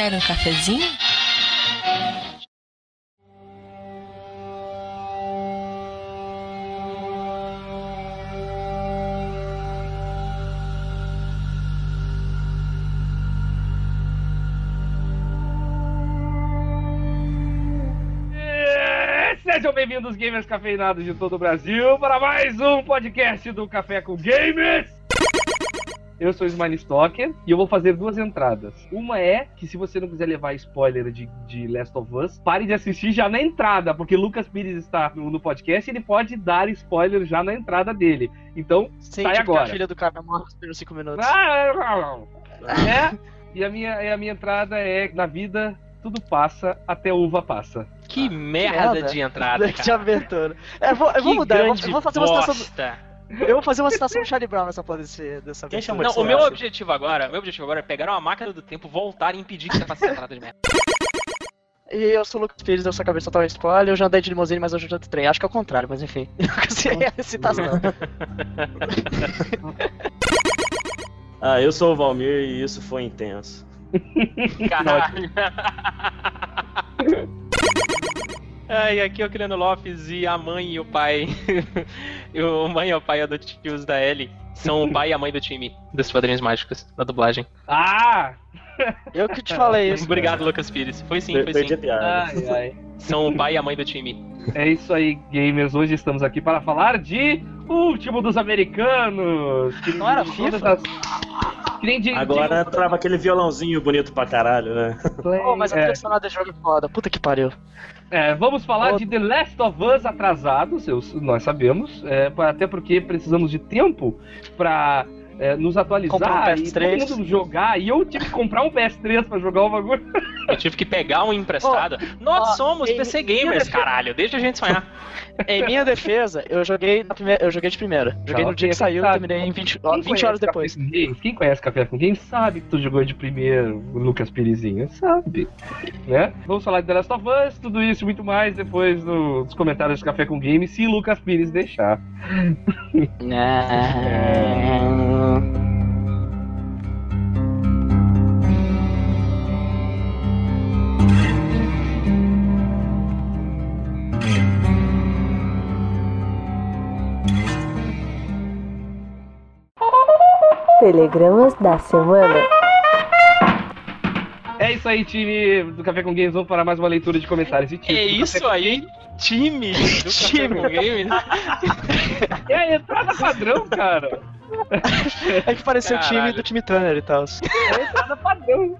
Quer um cafezinho? Sejam bem-vindos, gamers cafeinados de todo o Brasil, para mais um podcast do Café com Gamers. Eu sou o Smiley Stalker e eu vou fazer duas entradas. Uma é que se você não quiser levar spoiler de, de Last of Us, pare de assistir já na entrada, porque Lucas Pires está no, no podcast e ele pode dar spoiler já na entrada dele. Então, Sim, sai tipo que agora. a filha do cara morre nos primeiros 5 minutos. Ah, é, e a minha, e a minha entrada é: na vida tudo passa, até uva passa. Que merda merda. de entrada, de cara. abertura. É, eu vou, eu vou mudar, eu vou, eu vou fazer uma citação. Eu vou fazer uma citação do Charlie Brown nessa porra desse, dessa Quem chamou Não, de o meu objetivo agora, meu objetivo agora é pegar uma máquina do tempo, voltar e impedir que você faça essa entrada de merda. E eu sou o Lucas Pires, eu sou a cabeça total spoiler, eu já andei de limusine, mas hoje eu já de trem. Acho que é o contrário, mas enfim. é a citação. Ah, eu sou o Valmir e isso foi intenso. Caralho. Ai, aqui é o Criano Lopes e a mãe e o pai. e o mãe e o pai adotivos da Ellie são o pai e a mãe do time dos Padrinhos Mágicos, da dublagem. Ah! Eu que te falei isso. Obrigado, Lucas Pires. Foi sim, foi Perdi a sim. Ai, ai. São o pai e a mãe do time. É isso aí, gamers. Hoje estamos aqui para falar de Último dos Americanos. Que Não era de FIFA? as- Que nem de, Agora trava aquele violãozinho bonito pra caralho, né? de... Pô, mas a é, trilha sonora desse jogo é foda. Puta que pariu. É, vamos falar Ô. de The Last of Us atrasados, eu- nós sabemos. é, até porque precisamos de tempo para nos atualizar um e PS3. todo mundo jogar. E eu tive que comprar um PS3 para jogar o bagulho. Eu tive que pegar um emprestado. Nós ó, somos PC gamers, defesa- caralho. Deixa a gente sonhar. Em minha defesa, eu joguei, na primeira, eu joguei de primeira. Joguei Não, no dia que saiu e sabe? terminei em 20, ó, Quem 20 horas depois. Quem conhece Café com Games sabe que tu jogou de primeiro, o Lucas Pirizinho, sabe, né? Vamos falar de The Last of Us, tudo isso e muito mais depois dos comentários do Café com Games, se Lucas Pires deixar. Telegramas da semana. É isso aí, time do Café com Games, vamos para mais uma leitura de comentários. E, time, É isso Café com aí, time do Café com Games. É a entrada padrão, cara. É que pareceu o time do time Turner e tal. É a entrada padrão.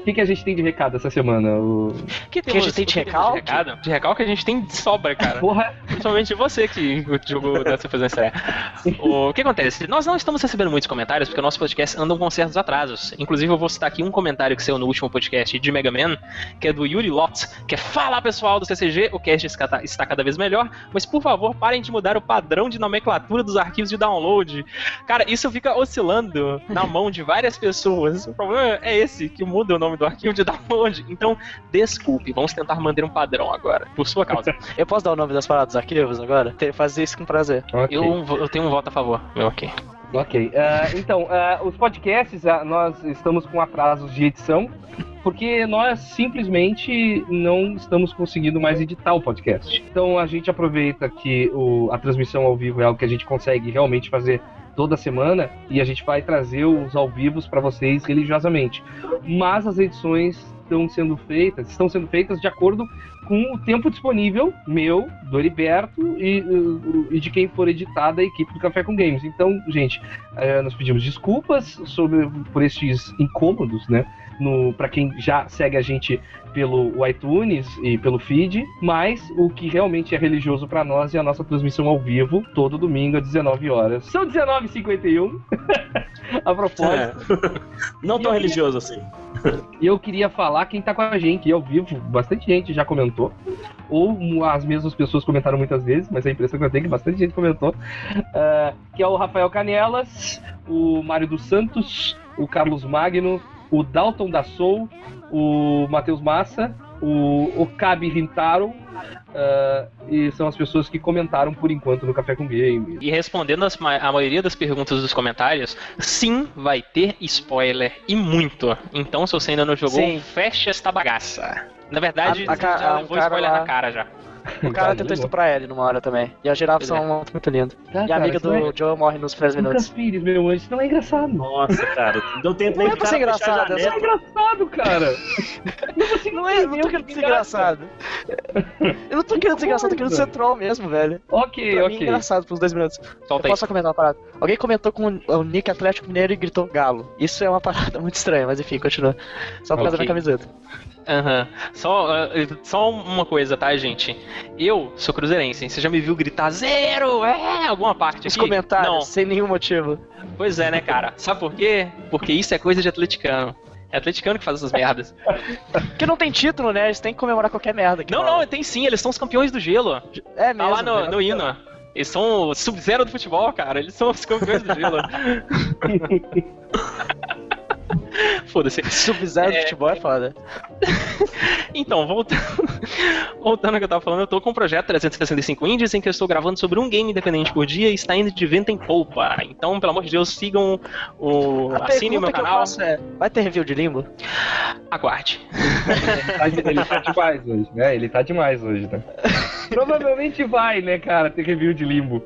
O que, que a gente tem de recado essa semana? O... Que, Que a gente tem de o que temos recalque? De recado? De recalque a gente tem de sobra, cara. Porra, Principalmente você que jogou dessa fazer estreia. O que acontece? Nós não estamos recebendo muitos comentários porque o nosso podcast anda com certos atrasos. Inclusive, eu vou citar aqui um comentário que saiu no último podcast de Mega Man, que é do Yuri Lotz, que é Fala pessoal do CCG, o cast está- está cada vez melhor, mas por favor, parem de mudar o padrão de nomenclatura dos arquivos de download. Cara, isso fica oscilando na mão de várias pessoas. O problema é esse, que muda o nome do arquivo de download. Então, desculpe, vamos tentar manter um padrão agora, por sua causa. Eu posso dar o nome das paradas dos arquivos agora? Fazer isso com prazer. ok. Eu, eu tenho um voto a favor. Meu, ok. Ok. ah, então, ah, os podcasts, ah, nós estamos com atrasos de edição, porque nós simplesmente não estamos conseguindo mais editar o podcast. Então a gente aproveita que o- a transmissão ao vivo é algo que a gente consegue realmente fazer toda semana e a gente vai trazer os ao vivos para vocês religiosamente. Mas as edições estão sendo feitas, estão sendo feitas de acordo com o tempo disponível meu, do Heriberto e, e de quem for editar da equipe do Café com Games. Então, gente, eh, nós pedimos desculpas sobre, por estes incômodos, né? No, para quem já segue a gente pelo iTunes e pelo feed, mas o que realmente é religioso para nós é a nossa transmissão ao vivo, todo domingo às 19 horas. São 19h51. a propósito. É. Não tão religioso assim. E eu queria falar quem tá com a gente aqui ao vivo. Bastante gente já comentou. Ou as mesmas pessoas comentaram muitas vezes, mas a impressão que eu tenho é que bastante gente comentou. Ah, que é o Rafael Canelas, o Mário dos Santos, o Carlos Magno, o Dalton da Soul, o Matheus Massa o, o Kabi Rintaro, ah, e são as pessoas que comentaram por enquanto no Café com Game. E respondendo as a maioria das perguntas dos comentários, sim, vai ter spoiler e muito. Então, se você ainda não jogou, Sim. fecha esta bagaça. Na verdade, A- a já a- levou um spoiler lá- na cara já. O cara tentou não. estuprar ele numa hora também. E a girafa Pois são é. muito, muito lindo. Tá, E a cara, amiga não é- do Joe morre nos primeiros Lucas minutos. Pires, meu anjo, isso não é engraçado. Nossa, cara. Deu tempo Não nem é pro pra ser engraçado, é Isso é engraçado, cara. Não é, eu não tô querendo ser engraçado. Eu não tô querendo ser engraçado, eu tô querendo ser troll mesmo, velho. Ok, Pra mim é ok. engraçado por uns dois minutos. Eu Solta aí. posso só comentar uma parada? Alguém comentou com o Nick Atlético Mineiro e gritou galo. Isso é uma parada muito estranha, mas enfim, continua. Só por causa da camiseta. Aham. Só, ah, só uma coisa, tá, gente? Eu sou cruzeirense. Você já me viu gritar zero? É, alguma parte Os aqui? comentários, Não. sem nenhum motivo. Pois é, né, cara? Sabe por quê? Porque isso é coisa de atleticano. É atleticano que faz essas merdas. Porque não tem título, né? Eles têm que comemorar qualquer merda. Não, rola. não, tem sim, eles são os campeões do gelo. É Tá mesmo. lá no, né? no hino. Eles são o sub-zero do futebol, cara. Eles são os campeões do gelo. Foda-se. Sub-Zero É. de futebol é foda. Então, voltando, voltando ao que eu tava falando, eu tô com o projeto 365 Indies em que eu estou gravando sobre um game independente por dia e está indo de vento em polpa. Então, pelo amor de Deus, sigam o. A assinem o pergunta meu que eu canal. faço é, vai ter review de Limbo? Aguarde. Ele de- ele tá demais hoje, né? Ele tá demais hoje, né? Provavelmente vai, né, cara, ter review de limbo.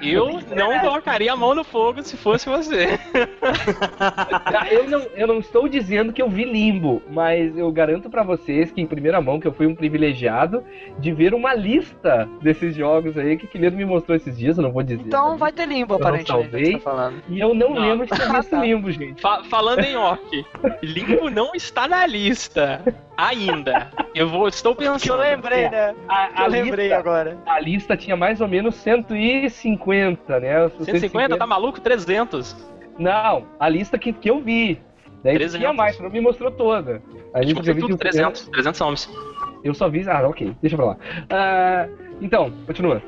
Eu não colocaria a mão no fogo se fosse você. Eu não, eu não estou dizendo que eu vi limbo, mas eu garanto pra vocês que em primeira mão que eu fui um privilegiado de ver uma lista desses jogos aí que o Guilherme me mostrou esses dias, eu não vou dizer. Então né? vai ter Limbo, aparentemente, salvei. você tá falando. E eu não, Não. lembro de ter visto Tá. limbo, gente. Fa- falando em orc, Limbo não está na lista. Ainda. Eu vou, estou Que eu pensando. lembrei, né? A, Que a eu lembrei lista, agora. a lista tinha mais ou menos 150, né? Os 150, tá maluco? 300. Não, a lista que, que eu vi. Daí 300. tinha mais, não me mostrou toda. A lista que que eu vi tudo tinha 300. 300 nomes. Eu só vi. Ah, ok, deixa pra lá. Ah, então, continua.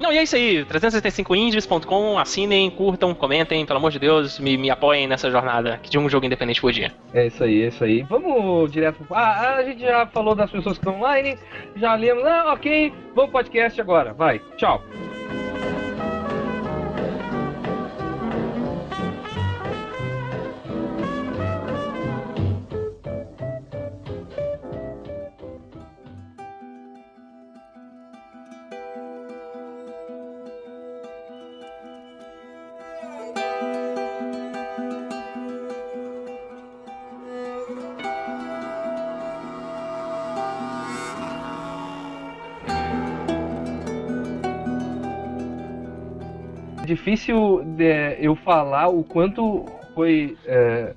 Não, e é isso aí. 365indies.com. Assinem, curtam, comentem. Pelo amor de Deus, me, me apoiem nessa jornada de um jogo independente por dia. É isso aí, é isso aí. Vamos direto. pro- Ah, a gente já falou das pessoas que estão online, já lemos. Ah, ok, vamos pro podcast agora. Vai, tchau. Difícil é, eu falar o quanto foi. é,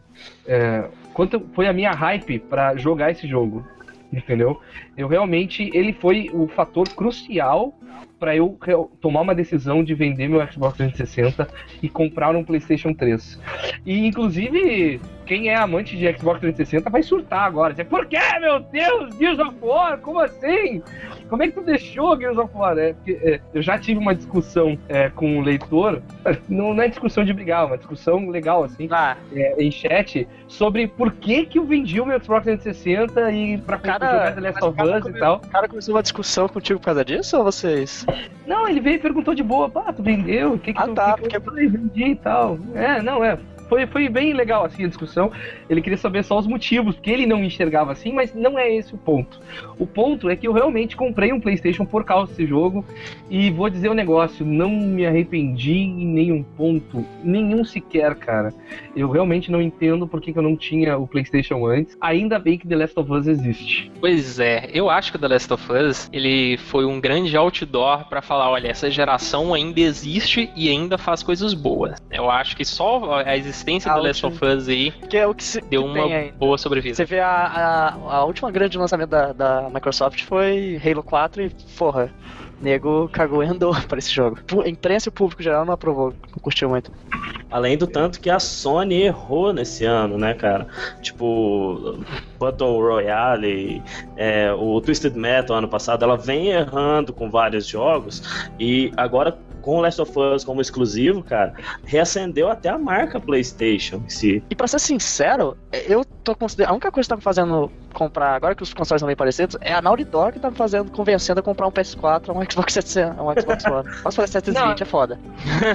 é, quanto foi a minha hype pra jogar esse jogo. Entendeu? Eu realmente. Ele foi o fator crucial pra eu tomar uma decisão de vender meu Xbox 360 e comprar um PlayStation 3. E inclusive, quem é amante de Xbox 360 vai surtar agora. Dizer, Por que, meu Deus? Gears of War? Como assim? Como é que tu deixou Gears of War? É, porque, é, eu já tive uma discussão é, com o leitor, não, não é discussão de brigar, é uma discussão legal, assim, Ah, é, em chat, sobre por que que eu vendi o meu Xbox 360 e pra Cara, jogar The Last of cara Us come- e tal. o cara começou uma discussão contigo por causa disso ou vocês? Não, ele veio e perguntou de boa, pá, tu vendeu? O que que Ah, tu, tá, que que eu porque- falei? vendi e tal. É, não, é. Foi, foi bem legal assim a discussão. Ele queria saber só os motivos, porque ele não enxergava assim, mas não é esse o ponto. O ponto é que eu realmente comprei um PlayStation por causa desse jogo. E vou dizer um negócio, não me arrependi em nenhum ponto, nenhum sequer, cara. Eu realmente não entendo por que, eu não tinha o PlayStation antes. Ainda bem que The Last of Us existe. Pois é, eu acho que o The Last of Us ele foi um grande outdoor pra falar, olha, essa geração ainda existe e ainda faz coisas boas. Eu acho que só a existência do The Last of Us aí Que é o que se deu que uma boa sobrevida. Você vê a, a, a última grande lançamento da, da Microsoft foi Halo 4 e, porra, nego cagou e andou pra esse jogo. A imprensa e o público geral não aprovou, não curtiu muito. Além do tanto que a Sony errou nesse ano, né, cara? Tipo, Battle Royale, é, o Twisted Metal ano passado, ela vem errando com vários jogos e agora com o Last of Us como exclusivo, cara, reacendeu até a marca PlayStation em si. E pra ser sincero, eu tô considerando. A única coisa que tá me fazendo comprar, agora que os consoles são bem parecidos, é a Naughty Dog que tá me fazendo, convencendo a comprar um PS4 um Xbox 700, um Xbox One. Posso fazer 720, Não. é foda.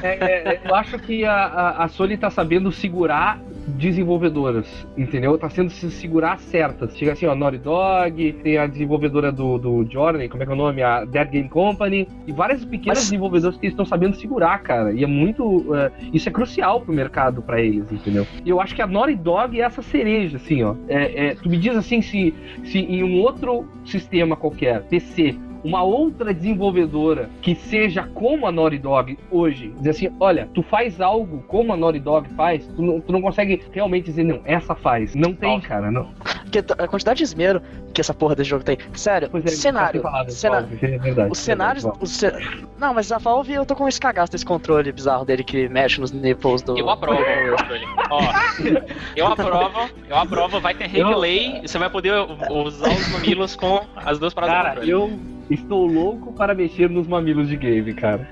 É, é, eu acho que a, a, a Sony tá sabendo segurar desenvolvedoras, entendeu? Tá sendo se segurar certas. Chega assim, ó, Naughty Dog, tem a desenvolvedora do, do Journey, como é que é o nome? A Dead Game Company, e várias pequenas Mas- desenvolvedoras que estão sabendo segurar, cara. E é muito. é, isso é crucial pro mercado pra eles, entendeu? E eu acho que a Naughty Dog é essa cereja, assim, ó. É, é, tu me diz assim, se, se em um outro sistema qualquer, PC, uma outra desenvolvedora que seja como a Naughty Dog hoje, dizer assim, olha, tu faz algo como a Naughty Dog faz, tu não, tu não consegue realmente dizer, não, essa faz. Não tem, cara. Não. Porque a quantidade de esmero que essa porra desse jogo tem. Sério, é, cenário. tá cenário. Valve, é verdade, Os cenários. é verdade, os ce- Não, mas a Valve eu tô com esse cagaço desse controle bizarro dele que mexe nos nipples do. Eu aprovo o controle. Ó, eu aprovo, eu aprovo, vai ter replay, e você vai poder usar os mamilos com as duas paradas do Cara, controle. eu estou louco para mexer nos mamilos de game, cara.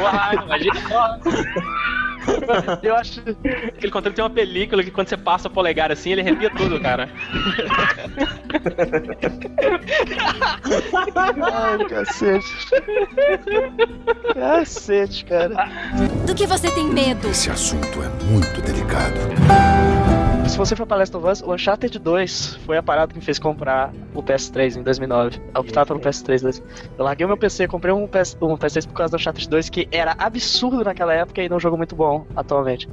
Uai, imagina só. Eu acho. Aquele controle tem uma película que quando você passa o polegar assim, ele arrepia tudo, cara. Ai, cacete. Cacete, cara. Do que você tem medo? Esse assunto é muito delicado. Se você for pra Last of Us, o Uncharted 2 foi a parada que me fez comprar o PS3 em 2009. A optar pelo PS3. né? Eu larguei o meu PC, comprei um, PS, um PS3 por causa do Uncharted 2, que era absurdo naquela época e não é um jogo muito bom atualmente.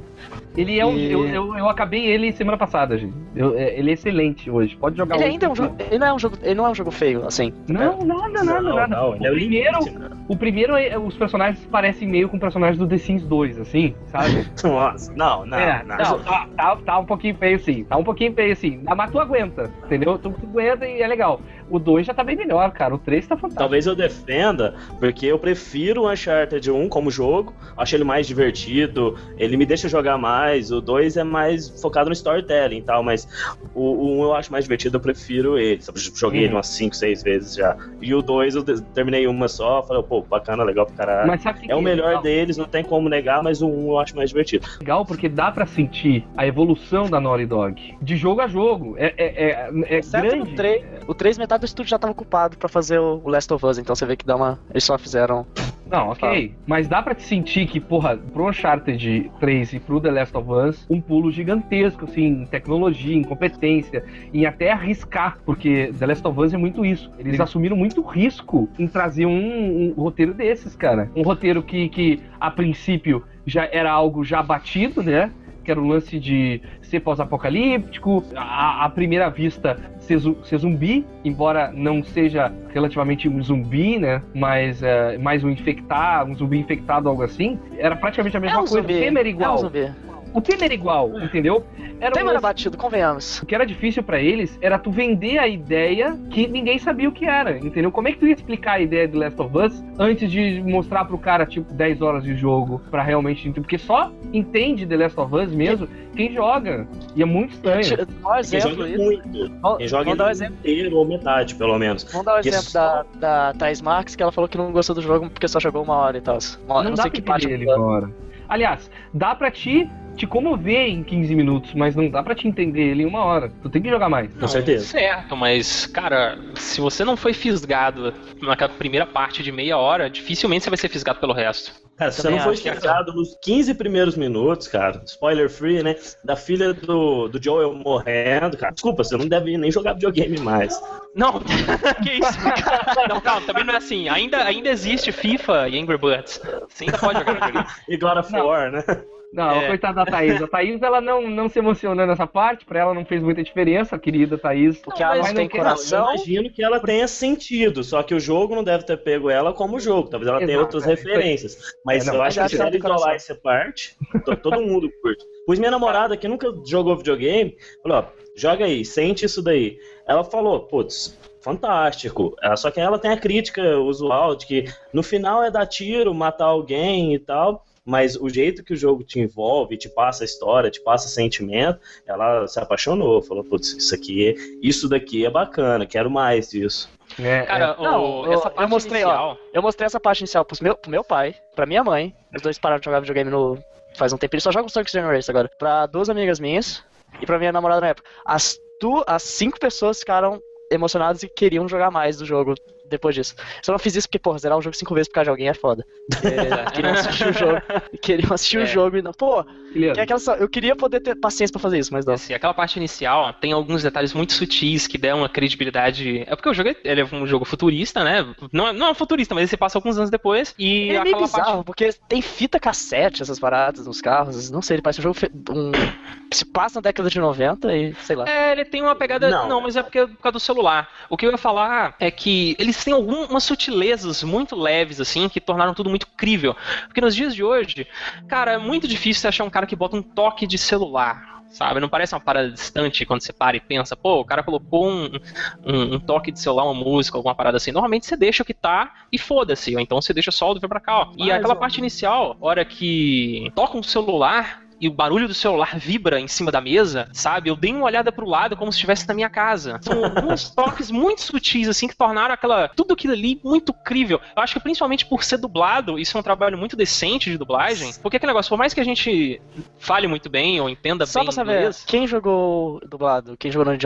Ele é um. E- Eu, eu, eu acabei ele semana passada, gente. Eu- é- ele é excelente hoje. Pode jogar Ele hoje. ainda é um jogo. Ele não é um jogo, ele não é um jogo feio, assim. Não, nada, nada, Não, nada. não, ele é o o primeiro, né? o primeiro, é- os personagens parecem meio com personagens do The Sims 2, assim, sabe? Nossa, não, não, é, não. não, tá, tá, tá um pouquinho feio sim. Tá um pouquinho feio sim. Mas tu aguenta, entendeu? Tu, tu aguenta e é legal. O 2 já tá bem melhor, cara. O 3 tá fantástico. Talvez eu defenda, porque eu prefiro o Uncharted 1 como jogo, acho ele mais divertido, ele me deixa jogar mais, o 2 é mais focado no storytelling e tal, mas o, o 1 eu acho mais divertido, eu prefiro ele. Joguei ele Uhum. umas 5, 6 vezes já. E o 2 eu terminei uma só, falei, pô, bacana, legal pra caralho. Mas sabe o que É o que melhor legal? deles, não tem como negar, mas o 1 eu acho mais divertido. legal porque dá pra sentir a evolução da Naughty Dog. De jogo a jogo. É, é, é, é grande. no 3. O 3, metade do estúdio já tava ocupado pra fazer o Last of Us, então você vê que dá uma. Eles só fizeram. Não, ok. Mas dá pra te sentir que, porra, pro Uncharted 3 e pro The Last of Us, um pulo gigantesco, assim, em tecnologia, em competência, em até arriscar, porque The Last of Us é muito isso. Eles assumiram muito risco em trazer um, um roteiro desses, cara. Um roteiro que, que, a princípio, já era algo já batido, né? Que era o lance de ser pós-apocalíptico, à primeira vista ser, ser zumbi, embora não seja relativamente um zumbi, né? Mas é, mais um infectado, um zumbi infectado, algo assim. Era praticamente a mesma é um coisa. zumbi. O tema era É um igual. zumbi. O tema era igual, entendeu? Era O tema um era batido, convenhamos. o que era difícil pra eles era tu vender a ideia que ninguém sabia o que era, entendeu? Como é que tu ia explicar a ideia do Last of Us antes de mostrar pro cara, tipo, 10 horas de jogo pra realmente entender? Porque só entende The Last of Us mesmo quem joga. E é muito estranho. Tira- Dá um Quem exemplo joga aí. muito, Vamos quem joga vamos dar um exemplo. inteiro ou metade, pelo menos. Vamos dar um Que exemplo só- da, da Thais Marques, que ela falou que não gostou do jogo porque só jogou uma hora e tal. Uma- não não dá sei pra que parte ele agora. Aliás, dá pra te, te comover em 15 minutos, mas não dá pra te entender ele em uma hora. Tu tem que jogar mais. Com certeza. Certo, mas, cara, se você não foi fisgado naquela primeira parte de meia hora, dificilmente você vai ser fisgado pelo resto. Cara, se você não foi é explicado nos 15 primeiros minutos, cara, spoiler free, né? Da filha do, do Joel morrendo, cara. Desculpa, você não deve nem jogar videogame mais. Não, que isso? Não, calma, também não é assim. Ainda, ainda existe FIFA e Angry Birds. Você ainda pode jogar videogame. E God of. War, né? Não, É. coitada da Thaís. A Thaís, ela não, não se emocionou nessa parte, pra ela não fez muita diferença, a querida Thaís. Porque ela Mas não tem coração. Eu imagino que ela tenha sentido, só que o jogo não deve ter pego ela como jogo. Talvez ela tenha Exato, outras é, referências. Mas É, não, eu acho que se ela ela isolar essa parte, to- todo mundo curte. Pois minha namorada, que nunca jogou videogame, falou: ó, joga aí, sente isso daí. Ela falou, putz. Fantástico. Ela- Só que ela tem a crítica usual de que no final é dar tiro, matar alguém e tal. Mas o jeito que o jogo te envolve, te passa a história, te passa sentimento, ela se apaixonou, falou, putz, isso aqui, isso daqui é bacana, quero mais disso. É, Cara, o- Não, eu- essa eu parte mostrei, ó. inicial... Eu mostrei essa parte inicial pros meu, pro meu pai, pra minha mãe. Os dois pararam de jogar videogame no. Faz um tempo, eles só jogam Sonic Generation agora. Pra duas amigas minhas e pra minha namorada na época. As, tu, as cinco pessoas ficaram emocionadas e queriam jogar mais do jogo depois disso. Só não fiz isso porque, porra, zerar o jogo cinco vezes por causa de alguém é foda. Porque queriam assistir o jogo. Queriam assistir É. o jogo e não. Pô, que é aquela, eu queria poder ter paciência pra fazer isso, mas não. Assim, aquela parte inicial tem alguns detalhes muito sutis que dão uma credibilidade. É porque o jogo é, ele é um jogo futurista, né? Não, é- não é futurista, mas ele se passa alguns anos depois. E É meio aquela bizarro, parte. porque tem fita cassete, essas paradas nos carros. Não sei, ele parece um jogo fe- um, se passa na década de 90 e sei lá. É, ele tem uma pegada. Não. Não. mas é porque é por causa do celular. O que eu ia falar é que eles têm algumas sutilezas muito leves, assim, que tornaram tudo muito crível. Porque nos dias de hoje, cara, é muito difícil você achar um cara que bota um toque de celular. Sabe? Não parece uma parada distante quando você para e pensa, pô, o cara colocou um, um, um toque de celular, uma música, alguma parada assim. Normalmente você deixa o que tá e foda-se. Ou então você deixa só o do ver pra cá, ó. E aquela parte inicial, hora que toca um celular, e o barulho do celular vibra em cima da mesa, sabe? Eu dei uma olhada pro lado como se estivesse na minha casa. São alguns toques muito sutis, assim, que tornaram aquela. Tudo aquilo ali muito crível. Eu acho que principalmente por ser dublado, isso é um trabalho muito decente de dublagem. Porque aquele negócio, por mais que a gente fale muito bem ou entenda Só bem pra saber, inglês. quem jogou dublado? Quem jogou no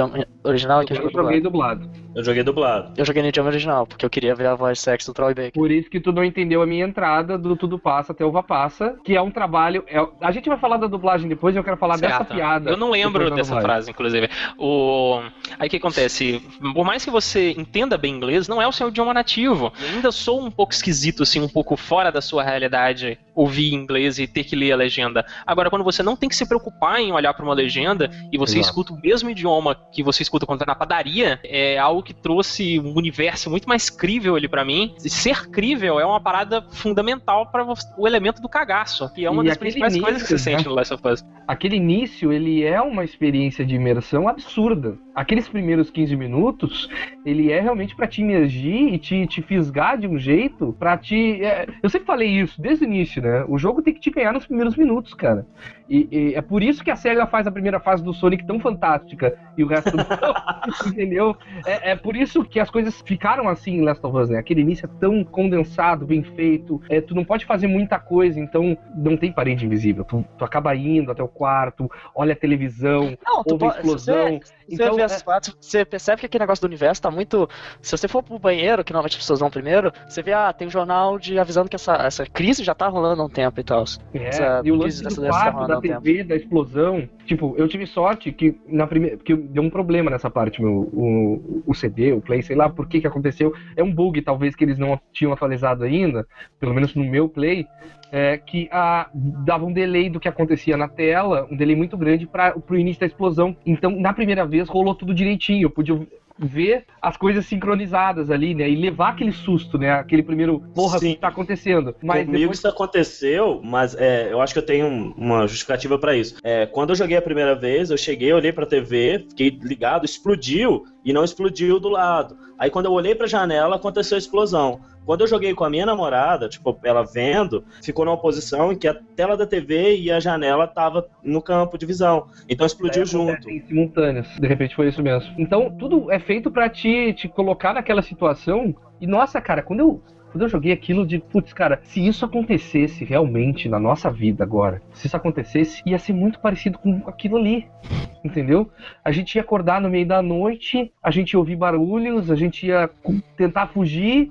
original e quem eu jogou joguei dublado? dublado. Eu joguei dublado. Eu joguei no idioma original, porque eu queria ver a voz sexy do Troy Baker. Por isso que tu não entendeu a minha entrada do Tudo Passa até Uva Passa, que é um trabalho. é- A gente vai falar da dublagem depois, eu quero falar dessa Certo. piada. Eu não lembro dessa dublagem. frase, inclusive. O... Aí o que acontece? Por mais que você entenda bem inglês, não é o seu idioma nativo. Eu ainda sou um pouco esquisito, assim, um pouco fora da sua realidade ouvir inglês e ter que ler a legenda. Agora, quando você não tem que se preocupar em olhar para uma legenda e você Exato. escuta o mesmo idioma que você escuta quando tá na padaria, é algo que trouxe um universo muito mais crível ali para mim. E ser crível é uma parada fundamental para o elemento do cagaço, que é uma E das principais coisas que você início, né? sente no Last of Us. Aquele início, ele é uma experiência de imersão absurda. Aqueles primeiros 15 minutos, ele é realmente pra te imergir e te, te fisgar de um jeito pra te. é, eu sempre falei isso desde o início, né? O jogo tem que te ganhar nos primeiros minutos, cara. E, e é por isso que a SEGA faz a primeira fase do Sonic tão fantástica e o resto não. entendeu? É, é por isso que as coisas ficaram assim em Last of Us, né? Aquele início é tão condensado, bem feito. É, tu não pode fazer muita coisa, então não tem parede invisível. Tu, tu acaba indo até o quarto, olha a televisão, Não, ouve a explosão. você, Então, você é- você percebe que aquele negócio do universo tá muito. Se você for pro banheiro, que normalmente as pessoas vão primeiro, você vê, ah, tem um jornal de avisando que essa, essa crise já tá rolando há um tempo e tal. É, Essa e o lance do tá quarto, rolando há da um tempo. TV, da explosão. Tipo, eu tive sorte que na primeira. que deu um problema nessa parte, meu. O, o CD, o Play, sei lá por que que aconteceu. É um bug, talvez, que eles não tinham atualizado ainda, pelo menos no meu Play. É, que a, dava um delay do que acontecia na tela, um delay muito grande para o início da explosão. Então, na primeira vez, rolou tudo direitinho. Eu pude ver as coisas sincronizadas ali, né? E levar aquele susto, né? Aquele primeiro, porra, Sim. que tá acontecendo? Mas Comigo depois isso aconteceu, mas é, eu acho que eu tenho um- uma justificativa pra isso. É, quando eu joguei a primeira vez, eu cheguei, olhei pra TV, fiquei ligado, explodiu e não explodiu do lado. Aí quando eu olhei pra janela, aconteceu a explosão. Quando eu joguei com a minha namorada, tipo, ela vendo, ficou numa posição em que a tela da TV e a janela tava no campo de visão. Então explodiu Daí junto. acontecem simultâneos. De repente foi isso mesmo. Então, tudo é feito pra te, te colocar naquela situação. E nossa, cara, quando eu. Quando eu joguei aquilo de, putz, cara, se isso acontecesse realmente na nossa vida agora, se isso acontecesse, ia ser muito parecido com aquilo ali. Entendeu? A gente ia acordar no meio da noite, a gente ia ouvir barulhos, a gente ia tentar fugir,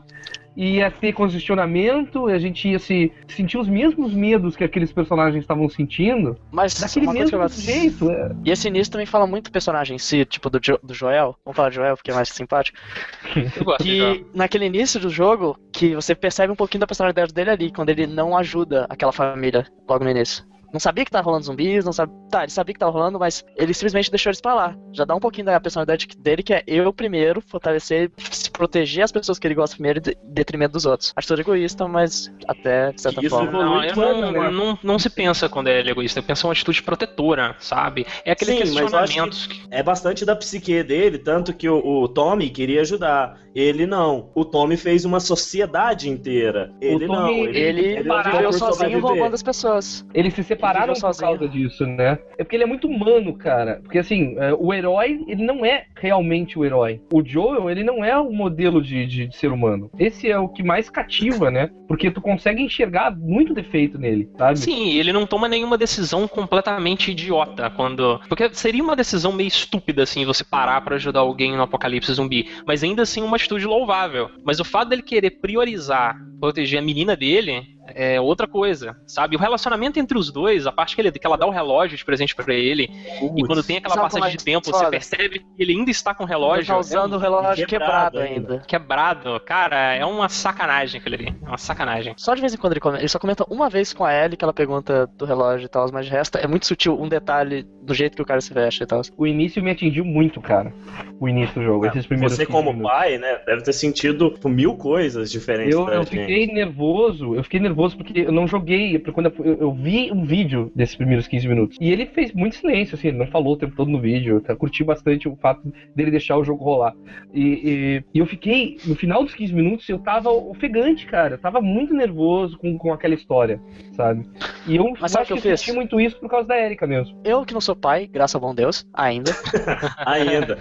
ia ter congestionamento, a gente ia se sentir os mesmos medos que aqueles personagens estavam sentindo, Mas daquele uma coisa que eu mesmo gosto- jeito. É. E esse início também fala muito do personagem em si, tipo do, Jo- do Joel. Vamos falar de Joel, porque é mais simpático. Eu. Que naquele início do jogo, que você percebe um pouquinho da personalidade dele ali, quando ele não ajuda aquela família logo no início. Não sabia que tava rolando zumbis, não sabe. Tá, ele sabia que tava rolando, mas ele simplesmente deixou eles pra lá. Já dá um pouquinho da personalidade dele, que é eu primeiro, fortalecer, se proteger as pessoas que ele gosta primeiro, em detrimento dos outros. Acho tudo egoísta, mas até de certa Isso forma. Não, não, né? não, não se pensa quando é egoísta, pensa uma atitude protetora, sabe? É aquele Sim, mas eu acho que- questionamento. É bastante da psique dele, tanto que o, o Tommy queria ajudar. Ele não. O Tommy fez uma sociedade inteira. Ele Tommy, não. Ele, ele viveu optou por sozinho roubando as pessoas. Eles se separaram Ele por sozinho. causa disso, né? É porque ele é muito humano, cara. Porque assim, é, o herói, ele não é realmente o herói. O Joel, ele não é o modelo de, de, de ser humano. Esse é o que mais cativa, né? Porque tu consegue enxergar muito defeito nele, sabe? Sim, ele não toma nenhuma decisão completamente idiota quando. Porque seria uma decisão meio estúpida, assim, você parar pra ajudar alguém no apocalipse zumbi. Mas ainda assim, uma atitude louvável. Mas o fato dele querer priorizar proteger a menina dele é outra coisa, sabe? O relacionamento entre os dois, a parte que, ele, que ela dá o relógio de presente pra ele, e quando tem aquela passagem é de tempo, foda? você percebe que ele ainda está com o relógio. Ele tá usando o relógio quebrado quebrado, ainda. Quebrado, cara, é uma sacanagem aquele ali. É uma sacanagem. Só de vez em quando ele comenta. Ele só comenta uma vez com a Ellie que ela pergunta do relógio e tal, mas de resto é muito sutil um detalhe do jeito que o cara se veste e tal. O início me atingiu muito, cara. O início do jogo, esses primeiros Você 15 como minutos. pai, né, deve ter sentido tipo, mil coisas diferentes Eu, eu gente. fiquei nervoso, eu fiquei nervoso porque eu não joguei, porque quando eu, eu- vi um vídeo desses primeiros 15 minutos. E ele fez muito silêncio, assim, ele não falou o tempo todo no vídeo. Eu tá- curti bastante o fato dele deixar o jogo rolar. E, e- e eu fiquei, no final dos 15 minutos, eu tava ofegante, cara. Eu tava muito nervoso com, com aquela história, sabe? E eu Mas sabe acho o que que eu eu fiz? senti muito isso por causa da Erika mesmo. Eu que não sou pai, graças ao bom Deus, ainda. Ainda.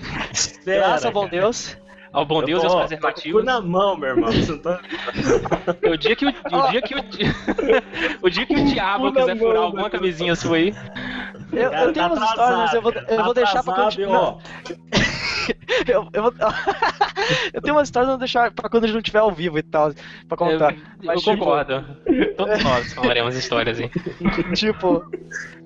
Graças ao bom Deus. Ao bom Eu Deus e tô- aos com o preservativos. cu na mão, meu irmão. Você tá- O dia que o, o dia que o, o dia que o diabo quiser furar mão, alguma né? camisinha sua aí, Eu, eu tenho tá umas histórias, mas eu vou, eu tá vou deixar pra atrasado, continuar. Eu, eu, eu tenho umas histórias que eu vou deixar pra quando a gente não estiver ao vivo e tal, pra contar. eu, Mas, eu tipo, concordo. Todos nós falaremos histórias aí. Tipo,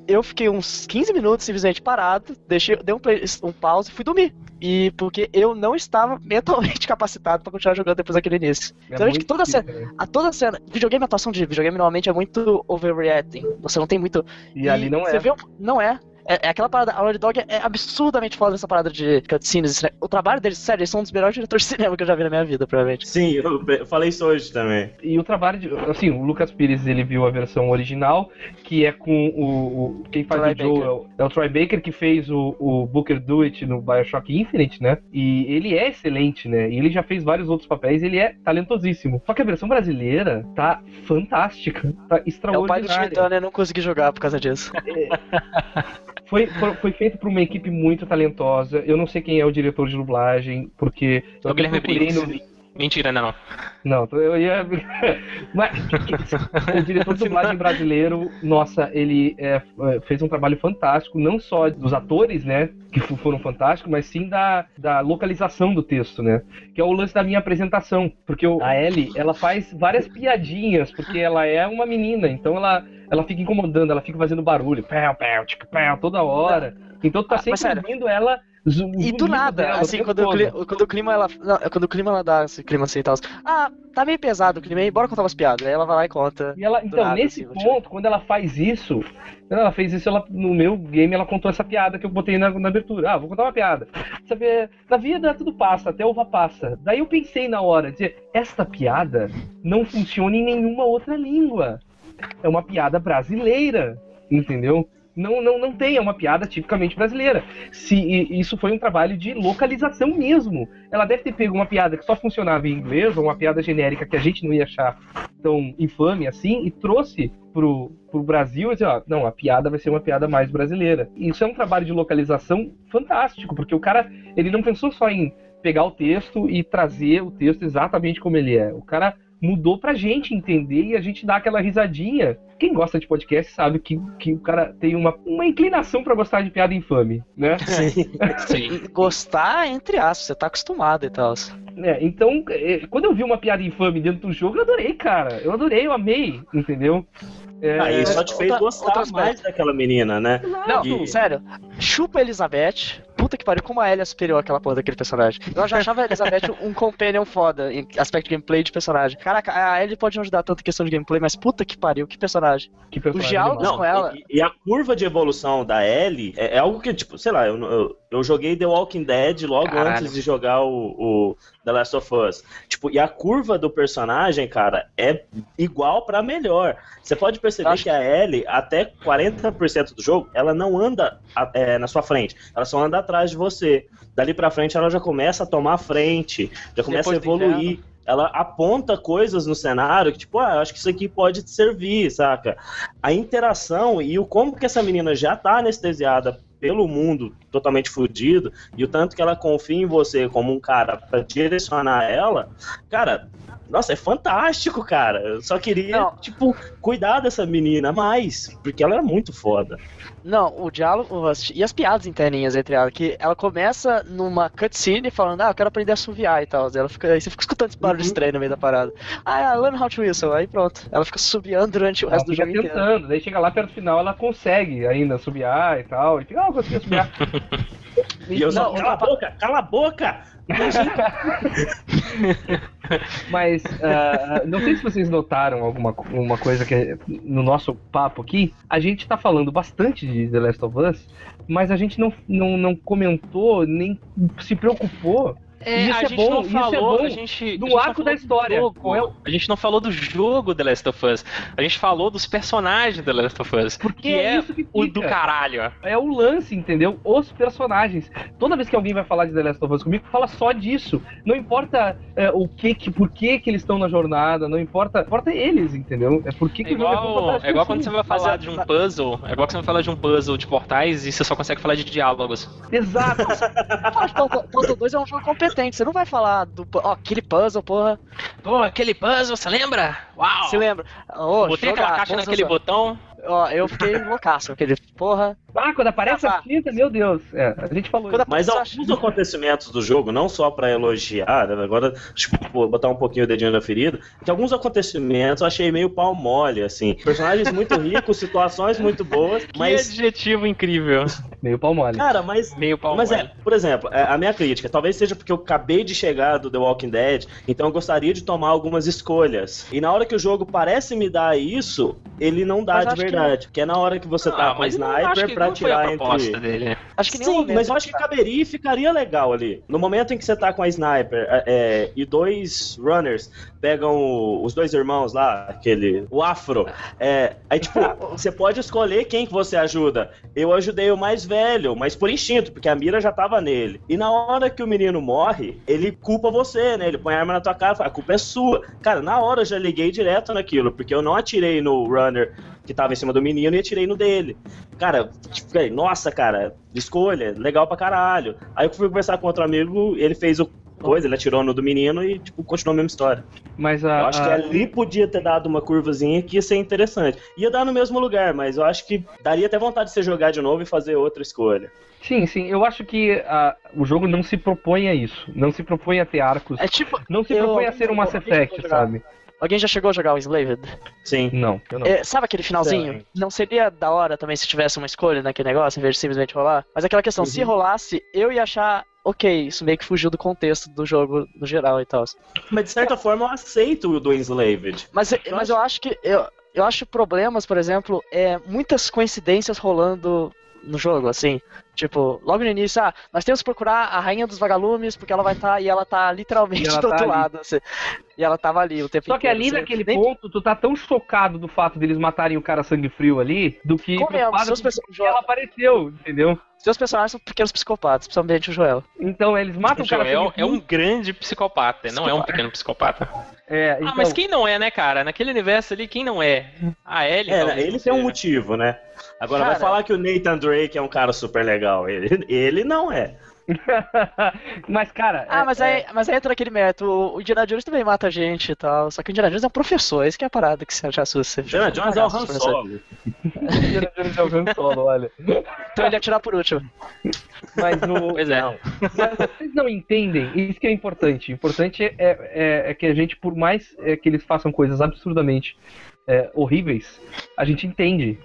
eu fiquei uns 15 minutos simplesmente parado, deixei, dei um, play, um pause e fui dormir. E porque eu não estava mentalmente capacitado pra continuar jogando depois daquele início. É Então, acho que toda difícil, cena, né? a toda cena, videogame, atuação de videogame normalmente é muito overreacting. Você não tem muito. E ali não você é. Vê, um- não é. É, é aquela parada, a Naughty Dog é, é absurdamente foda nessa parada de cutscenes. né? O trabalho deles, sério, eles são um dos melhores diretores de cinema que eu já vi na minha vida, provavelmente. Sim, eu eu falei isso hoje também. E o trabalho de. Assim, o Lucas Pires ele viu a versão original, que é com o. o- quem faz Troy o Joe é o, é o Troy Baker, que fez o, o Booker Do It no Bioshock Infinite, né? E ele é excelente, né? E ele já fez vários outros papéis, ele é talentosíssimo. Só que a versão brasileira tá fantástica, tá É o pai do Tim extraordinária. Turner não conseguir jogar por causa disso. Foi, foi, foi feito por uma equipe muito talentosa. Eu não sei quem é o diretor de dublagem, porque. É o Guilherme Briggs. Mentira, ainda não. Não, eu ia. Mas o diretor de dublagem brasileiro, nossa, ele é, é, fez um trabalho fantástico, não só dos atores, né, que foram fantásticos, mas sim da, da localização do texto, né, que é o lance da minha apresentação, porque o- a Ellie, ela faz várias piadinhas, porque ela é uma menina, então ela, ela fica incomodando, ela fica fazendo barulho, pé, pé, pé, toda hora. Então tu tá Ah, sempre sério. ouvindo ela. E do nada, dela assim, quando o, todo. cli- quando o clima ela. Não, quando o clima ela dá esse clima assim e tal. Ah, tá meio pesado o clima aí, bora contar umas piadas. Aí ela vai lá e conta. E ela, então, nada, nesse assim, ponto, quando ela faz isso, quando ela fez isso, ela, no meu game, ela contou essa piada que eu botei na, na abertura. Ah, vou contar uma piada. Sabe, na vida tudo passa, até uva passa. Daí eu pensei na hora, dizer, esta piada não funciona em nenhuma outra língua. É uma piada brasileira, entendeu? Não, não, não tem, é uma piada tipicamente brasileira. Se isso foi um trabalho de localização mesmo. Ela deve ter pego uma piada que só funcionava em inglês, ou uma piada genérica que a gente não ia achar tão infame assim, e trouxe pro, pro Brasil e dizer, ó, não, a piada vai ser uma piada mais brasileira. Isso é um trabalho de localização fantástico, porque o cara, ele não pensou só em pegar o texto e trazer o texto exatamente como ele é. O cara mudou pra gente entender e a gente dá aquela risadinha. Quem gosta de podcast sabe que, que o cara tem uma, uma inclinação pra gostar de piada infame, né? Sim. Gostar, entre aspas, você tá acostumado e tal. É, então, é, quando eu vi uma piada infame dentro do jogo, eu adorei, cara. Eu adorei, eu amei, entendeu? É, Aí só te fez outra- gostar aspecto. mais daquela menina, né? Não, E- sério. Chupa Elizabeth. Puta que pariu, como a Ellie é superior àquela porra daquele personagem. Eu já achava a Elizabeth um companion foda em aspecto de gameplay de personagem. Caraca, a Ellie pode não ajudar tanto em questão de gameplay, mas puta que pariu, que personagem. Que personagem diálogos animal. com ela. E, e a curva de evolução da Ellie é, é algo que, tipo, sei lá, eu, eu, eu joguei The Walking Dead logo Caralho. antes de jogar o, o The Last of Us. Tipo, e a curva do personagem, cara, é igual pra melhor. Você pode perceber Acho que a Ellie, até 40% do jogo, ela não anda é, na sua frente, ela só anda atrás de você. Dali pra frente ela já começa a tomar frente, já começa Depois a evoluir. Ela aponta coisas no cenário que, tipo, ah, acho que isso aqui pode te servir, saca? A interação e o como que essa menina já tá anestesiada pelo mundo totalmente fudido e o tanto que ela confia em você como um cara pra direcionar ela, cara, nossa, é fantástico, cara. Eu só queria, Não. tipo, cuidar dessa menina mais, porque ela era muito foda. Não, o diálogo e as piadas interninhas entre ela, que ela começa numa cutscene falando, ah, eu quero aprender a assoviar e tal. Ela fica, aí você fica escutando esse barulho Uhum. estranho no meio da parada. Ah, I learn how to whistle. Aí pronto. Ela fica subiando durante o Ela resto do fica jogo inteiro. tentando, daí chega lá perto do final, ela consegue ainda subiar e tal. E fica, ah, eu consegui subiar. E eu só, Não, cala a boca, cala a boca! Mas ah, não sei se vocês notaram alguma uma coisa que é- no nosso papo aqui, a gente tá falando bastante de The Last of Us, mas a gente não, não, não comentou, nem se preocupou É, Isso a é gente bom, não isso é falou, bom a gente, do a arco da história. jogo. É o- A gente não falou do jogo The Last of Us. A gente falou dos personagens The Last of Us. Porque que é é, isso que o fica. do caralho. é o lance, entendeu? Os personagens. Toda vez que alguém vai falar de The Last of Us comigo, fala só disso. Não importa é, o que, que, por que que eles estão na jornada, não importa, importa eles, entendeu? É por que, É que o jogo é igual, é igual quando você vai falar de um puzzle. É igual quando você vai falar de um puzzle de portais e você só consegue falar de diálogos. Exato. Mas Portal 2 é um jogo competente. Você não vai falar do. Ó, aquele puzzle, porra. Pô, aquele puzzle, você lembra? Uau! Se lembra? Ô, Botei jogar, aquela caixa naquele botão. Ó, eu fiquei loucaço. Aquele. Porra. Ah, quando aparece Ah, a tinta, meu Deus. É, a gente falou Quando isso. Mas alguns acontecimentos do jogo, não só pra elogiar, né, agora tipo, botar um pouquinho o dedinho na ferida, que alguns acontecimentos eu achei meio pau mole, assim. Personagens muito ricos, situações muito boas, Que mas. adjetivo incrível. Meio pau mole. Cara, mas. Meio pau Mas mole. é, por exemplo, é, a minha crítica, talvez seja porque eu acabei de chegar do The Walking Dead, então eu gostaria de tomar algumas escolhas. E na hora que o jogo parece me dar isso, ele não dá Mas de acho que- verdade. Porque é na hora que você tá Ah, com o mas sniper pra não foi a tirar proposta entre. dele. Acho que Sim, momento. mas eu acho que caberia e ficaria legal ali. No momento em que você tá com a sniper é, é, e dois runners pegam o- os dois irmãos lá, aquele. O afro. é, aí, tipo, você pode escolher quem que você ajuda. Eu ajudei o mais velho, mas por instinto, porque a mira já tava nele. E na hora que o menino morre, ele culpa você, né? Ele põe a arma na tua cara e fala, a culpa é sua. Cara, na hora eu já liguei direto naquilo, porque eu não atirei no runner que tava em cima do menino e atirei no dele. Cara, tipo, fiquei, nossa, cara, escolha, legal pra caralho. Aí eu fui conversar com outro amigo, ele fez o coisa, ele atirou no do menino e, tipo, continuou a mesma história. Mas a, Eu acho que a- ali podia ter dado uma curvazinha que ia ser interessante. Ia dar no mesmo lugar, mas eu acho que daria até vontade de você jogar de novo e fazer outra escolha. Sim, sim. Eu acho que a- o jogo não se propõe a isso. Não se propõe a ter arcos. É tipo. Não se eu- propõe a ser um Mass eu- Effect, sabe? Alguém já chegou a jogar o Enslaved? Sim. Não, eu não. É, sabe aquele finalzinho? Sim. Não seria da hora também se tivesse uma escolha naquele negócio, em vez de simplesmente rolar? Mas aquela questão, se Uhum. rolasse, eu ia achar, ok, isso meio que fugiu do contexto do jogo no geral e tal. Mas de certa forma eu aceito o do Enslaved. Mas, mas eu acho que. Eu, eu acho problemas, por exemplo, é muitas coincidências rolando no jogo, assim. Tipo, logo no início, ah, nós temos que procurar a rainha dos vagalumes, porque ela vai estar. e ela tá literalmente ela do tá outro ali. lado. assim. E ela tava ali o tempo Só que inteiro. ali você naquele nem- ponto, tu tá tão chocado do fato deles matarem o cara sangue frio ali, do que Convenhamos, preocupado perso- que ela apareceu, entendeu? Seus personagens são pequenos psicopatas, principalmente o Joel. Então eles matam O o cara Joel é um grande psicopata, não é um pequeno psicopata. É, Ah, então, mas quem não é, né, cara? Naquele universo ali, quem não é? A Ellie. É, ele tem um seja. motivo, né? Agora vai Cara- falar que o Nathan Drake é um cara super legal. Ele, ele não é. mas cara, Ah, é- mas, é- aí, mas aí entra aquele método. O Indiana Jones também mata gente e tal. Só que o Indiana Jones é um professor, isso que é a parada que você já assusta. Indiana Jones é o Han Solo. Indiana Jones é o Han Solo, olha. Então ele ia atirar por último. Mas no, Pois é. Mas vocês não entendem, isso que é importante. Importante é, é, é que a gente, por mais é, que eles façam coisas absurdamente é, horríveis, a gente entende.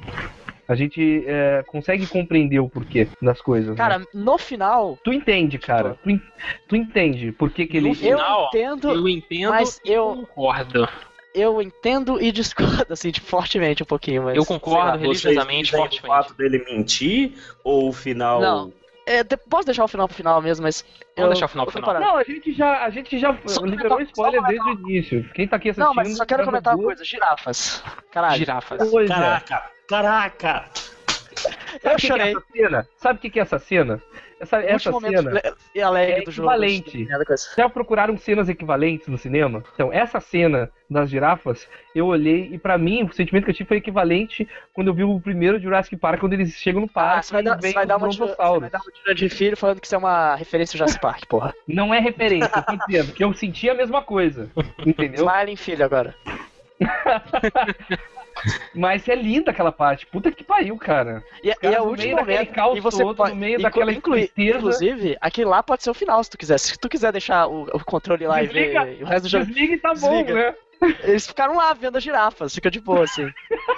A gente é, consegue compreender o porquê das coisas. né? Cara, no final, Tu entende, cara. Tu, en- tu entende por que, que ele. No final, eu entendo, Eu entendo mas e eu- concordo. eu entendo e discordo, assim, tipo, fortemente um pouquinho, mas. Eu lá. concordo Vocês religiosamente, dizem o fortemente. fato dele mentir ou o final. Não. É, de- posso deixar o final pro final mesmo, mas. Vamos eu- deixar o final pro eu final. parado. Não, a gente já, a gente já Só liberou spoiler só desde o início. Quem tá aqui assistindo. Não, mas só quero já comentar uma coisa: girafas. Caralho. Girafas. Pois é. Caraca! Caraca! Eu Sabe o que que é chorei. essa cena? Sabe o que que é essa cena? Essa, essa cena. le- alegre é do jogo. equivalente. Nada com isso. Já procuraram cenas equivalentes no cinema? Então, essa cena das girafas, eu olhei e pra mim o sentimento que eu tive foi equivalente quando eu vi o primeiro Jurassic Park, quando eles chegam no Ah, parque você vai, dar, você, vai dar uma tira, você vai dar uma tira de filho falando que isso é uma referência ao Jurassic Park, porra. Não é referência, eu tô dizendo que eu senti a mesma coisa. Entendeu? Smiling filho agora. Mas é linda aquela parte. Puta que pariu, cara. E, e é no último meio daquele momento. caos E você todo, pode, no meio daquela inclui- tristeza. Inclusive, aquele lá pode ser o final, se tu quiser. Se tu quiser deixar o, o controle lá Desliga. e ver o resto do jogo. Desliga e tá Desliga. bom, né? Eles ficaram lá vendo as girafas, fica de boa, assim.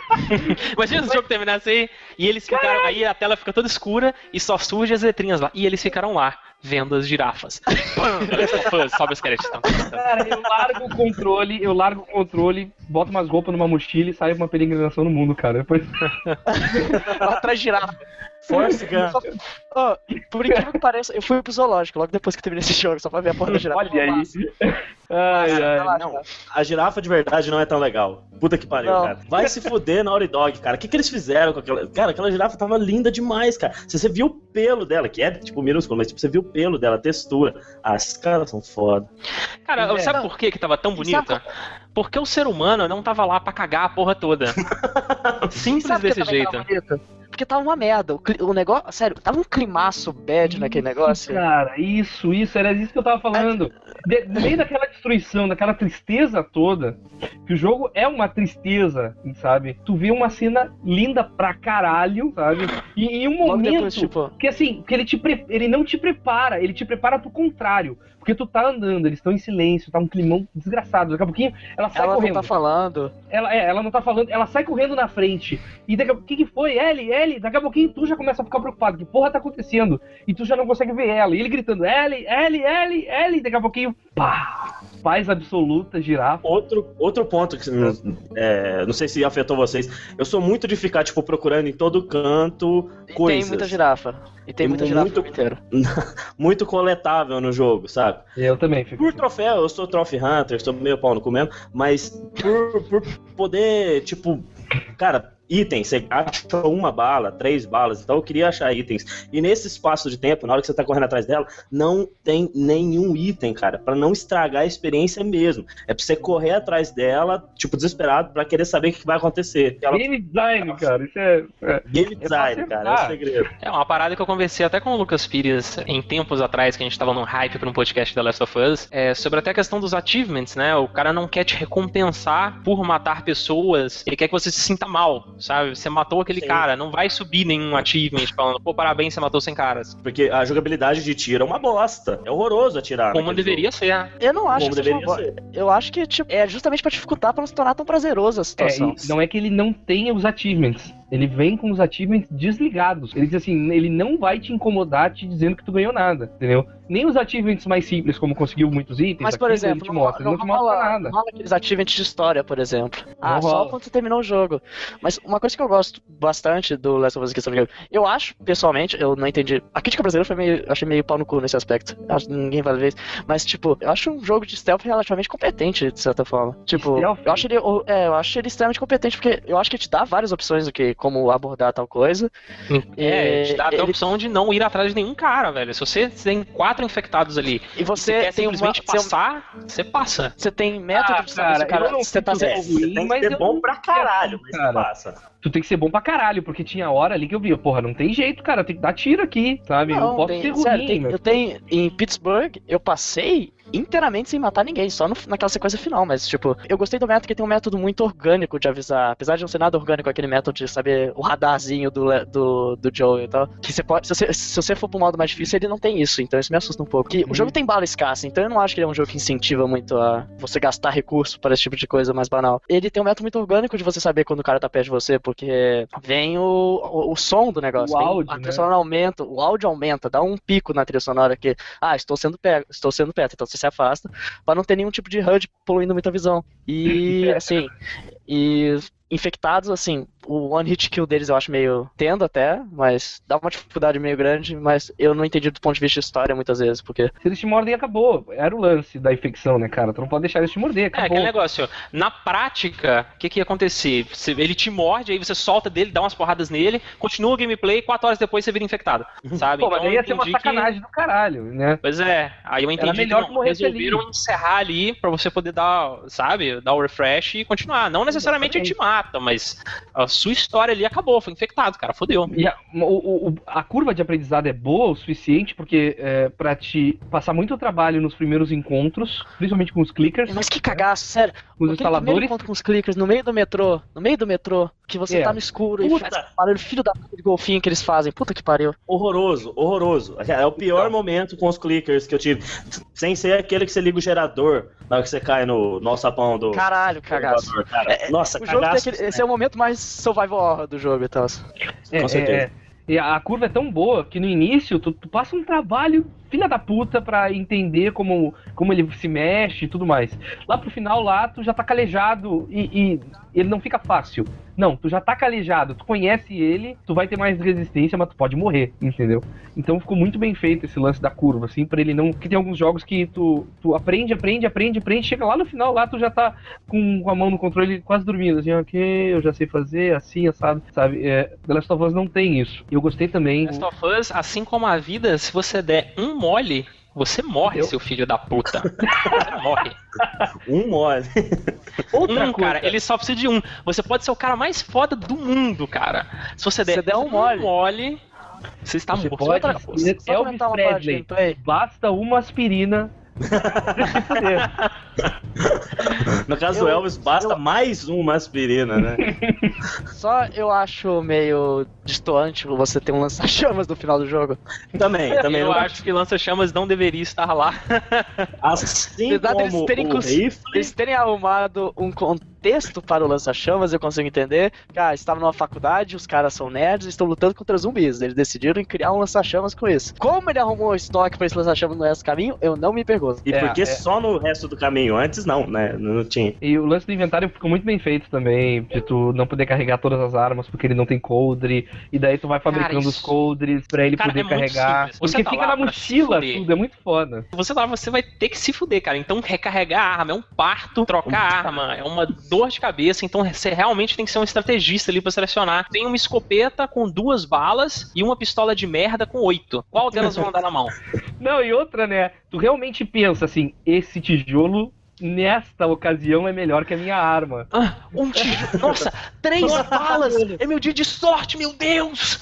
Imagina se o jogo terminasse aí e eles ficaram. Aí a tela fica toda escura e só surge as letrinhas lá. E eles ficaram lá, vendo as girafas. Pam, Sobe os créditos. Então. Cara, eu largo o controle, eu largo o controle, boto umas roupas numa mochila e saio pra uma peregrinação no mundo, cara. Depois. Atrás de girafa. Force Gun. Só- Ó, por incrível que pareça, eu fui pro zoológico logo depois que terminei esse jogo, só pra ver a porra da girafa. Olha aí. Ai, ai. Não, a girafa de verdade não é tão legal. Puta que pariu, Não. cara. Vai se fuder na Naughty Dog, cara. O que, que eles fizeram com aquela. Cara, aquela girafa tava linda demais, cara. Se você viu o pelo dela, que é tipo minúsculo, mas tipo, você viu o pelo dela, a textura. As caras são foda. Cara, É. sabe por que, que tava tão bonita? Porque o ser humano não tava lá pra cagar a porra toda. Simples desse jeito. Porque tava uma merda. O, o negócio. Sério, tava um climaço bad naquele negócio. Cara, isso, isso, era isso que eu tava falando. De- meio daquela destruição, daquela tristeza toda, que o jogo é uma tristeza, sabe? Tu vê uma cena linda pra caralho, sabe? E em um momento. depois, tipo. Que assim, que ele, te pre- ele não te prepara, ele te prepara pro contrário. Porque tu tá andando, eles estão em silêncio, tá um climão desgraçado. Daqui a pouquinho ela sai Ela não correndo. tá falando. Ela, é, ela não tá falando, ela sai correndo na frente. E daqui a o que, que foi? Ellie, Ellie, daqui a pouquinho tu já começa a ficar preocupado. Que porra tá acontecendo? E tu já não consegue ver ela. E ele gritando, Ellie, Ellie, Ellie, Ellie. Daqui a pouquinho, pá! Paz absoluta, girafa. Outro, outro ponto que é, não sei se afetou vocês. Eu sou muito de ficar, tipo, procurando em todo canto E coisas. tem muita girafa. E tem muita girafa muito- inteiro. Muito coletável no jogo, sabe? Eu também fico. Por troféu, eu sou Trophy Hunter, sou meio pau no comendo, mas por, por poder, tipo, cara, itens, você acha uma bala, três balas, então eu queria achar itens. E nesse espaço de tempo, na hora que você tá correndo atrás dela, não tem nenhum item, cara, pra não estragar a experiência mesmo. É pra você correr atrás dela, tipo, desesperado, pra querer saber o que vai acontecer. Ela... Game design, cara. Isso é. é- Game design, É cara, é o segredo. É uma parada que eu conversei até com o Lucas Pires em tempos atrás, que a gente tava num hype pra um podcast da Last of Us, é, sobre até a questão dos achievements, né? O cara não quer te recompensar por matar pessoas, ele quer que você se sinta mal, sabe? Você matou aquele Sim. cara, não vai subir nenhum achievement falando, pô, parabéns, você matou 100 caras. Porque a jogabilidade de tiro é uma bosta. É horroroso atirar. Como deveria ser. Eu não jogo. acho Como que seja uma deveria ser. Eu acho que tipo, é justamente pra dificultar pra não se tornar tão prazerosa a É, situação. e não é que ele não tenha os achievements. Ele vem com os achievements desligados. Ele diz assim, ele não vai te incomodar te dizendo que tu ganhou nada, entendeu? Nem os achievements mais simples, como conseguiu muitos itens, Mas, por aquilo, exemplo, ele te não, mostra. Ele não, te mostra rola, nada. não rola aqueles achievements de história, por exemplo. Ah, Não só rola. quando você terminou o jogo. Mas uma coisa que eu gosto bastante do Last of Us aqui, se eu não acho, pessoalmente, eu não entendi. A crítica brasileira foi meio, achei meio pau no cu nesse aspecto. Acho que ninguém vai ver isso. Mas, tipo, eu acho um jogo de stealth relativamente competente, de certa forma. Tipo, Stealth? eu acho ele, é, eu acho ele extremamente competente, porque eu acho que ele te dá várias opções do que como abordar tal coisa. É, te dá até a ele- opção de não ir atrás de nenhum cara, velho. Se você tem quatro infectados ali E e você você quer tem uma, simplesmente você, passar, você passa. você tem método Ah, de saber se o cara, cara, eu não você tá É, sendo ruim, você tem que ser bom não pra caralho, mas cara. passa. Tu tem que ser bom pra caralho, porque tinha hora ali que eu via, porra, não tem jeito, cara, eu tenho que dar tiro aqui, sabe? eu não posso tem- ser ruim, sério, tem- eu tenho em Pittsburgh, eu passei inteiramente sem matar ninguém, só no- naquela sequência final. Mas, tipo, eu gostei do método que tem um método muito orgânico de avisar. Apesar de não ser nada orgânico aquele método de saber o radarzinho do, do, do Joe e tal. Que você pode. Se você, se você for pro modo mais difícil, ele não tem isso. Então isso me assusta um pouco. Que o jogo tem bala escassa, então eu não acho que ele é um jogo que incentiva muito a você gastar recurso para esse tipo de coisa mais banal. Ele tem um método muito orgânico de você saber quando o cara tá perto de você, porque vem o, o, o som do negócio. O áudio, a trilha né? sonora aumenta, o áudio aumenta, dá um pico na trilha sonora que, ah, estou sendo pego, estou sendo perto, então você se afasta pra não ter nenhum tipo de HUD poluindo muita visão. E assim, e infectados, assim, o one hit kill deles eu acho meio tendo até, mas dá uma dificuldade meio grande, mas eu não entendi do ponto de vista de história muitas vezes, porque Se eles te mordem, acabou. Era o lance da infecção, né, cara? Tu não pode deixar eles te morder, É, acabou. aquele negócio, na prática, o que, que ia acontecer? Você- ele te morde, aí você solta dele, dá umas porradas nele, continua o gameplay, quatro horas depois você vira infectado, sabe? Pô, mas Então eu ia ser uma entendi que- sacanagem do caralho, né? Pois é, aí eu entendi melhor que que não, morresse resolveram ali. encerrar ali pra você poder dar, sabe, dar o refresh e continuar. Não necessariamente ele te mata, mas sua história ali acabou, foi infectado, cara, fodeu. E a, o- o- a curva de aprendizado é boa o suficiente porque é, para te passar muito trabalho nos primeiros encontros, principalmente com os clickers, Mas que cagaço, sério. com os Aquele primeiro instaladores. encontro com os clickers no meio do metrô, no meio do metrô, que você É. tá no escuro e Puta. faz esse barulho filho da puta de golfinho que eles fazem. Puta que pariu. Horroroso, horroroso. É o pior Então. momento com os clickers que eu tive. Sem ser aquele que você liga o gerador na hora que você cai no nosso sapão do. Caralho, do cagaço. elevador, cara. É, Nossa, O jogo tem cagaço. aquele, esse é o momento mais survival horror do jogo e tal. É, Com certeza. é, é. E a curva é tão boa que no início tu, tu passa um trabalho filha da puta pra entender como, como ele se mexe e tudo mais. Lá pro final, lá, tu já tá calejado e, e ele não fica fácil. Não, tu já tá calejado, tu conhece ele, tu vai ter mais resistência, mas tu pode morrer, entendeu? Então ficou muito bem feito esse lance da curva, assim, pra ele não. Porque tem alguns jogos que tu, tu aprende, aprende, aprende, aprende, chega lá no final, lá tu já tá com, com a mão no controle quase dormindo, assim, ok, eu já sei fazer, assim, assado, sabe? É, The Last of Us não tem isso. Eu gostei também. Last of Us, assim como a vida, se você der um mole, você morre, Eu? seu filho da puta. Você morre. Um mole. Outra um, coisa. cara, ele só precisa de um. Você pode ser o cara mais foda do mundo, cara. Se você der, Se der um mole. você está Você morto. pode Acabou. ser Só Elvis comentar uma parte de Presley. Basta uma aspirina. No caso Eu- do Elvis, basta mais uma aspirina, né? Só eu acho meio distoante você ter um lança-chamas no final do jogo. Também, também. eu não- acho que lança-chamas não deveria estar lá. Assim Apesar deles como terem o cons- rifle, Eles terem arrumado um contexto para o lança-chamas, eu consigo entender. Cara, estava numa faculdade, os caras são nerds e estão lutando contra zumbis. Eles decidiram criar um lança-chamas com isso. Como ele arrumou o estoque para esse lança-chamas no resto do caminho, eu não me pergunto. E É, porque é. só no resto do caminho? Antes não, né? Não tinha. E o lance do inventário ficou muito bem feito também, de tu não poder carregar todas as armas porque ele não tem coldre, e daí tu vai fabricando Cara, os isso- coldres pra ele Cara, poder é carregar. Porque tá fica na mochila tudo, é muito foda. Você lá, você vai ter que se fuder, cara. Então recarregar a arma é um parto, trocar a arma é uma dor de cabeça. Então você realmente tem que ser um estrategista ali pra selecionar. Tem uma escopeta com duas balas e uma pistola de merda com oito. Qual delas vão andar na mão? Não, e outra, né? Tu realmente pensa assim, esse tijolo nesta ocasião é melhor que a minha arma. Ah, um tijolo. Nossa, três balas! É meu dia de sorte, meu Deus!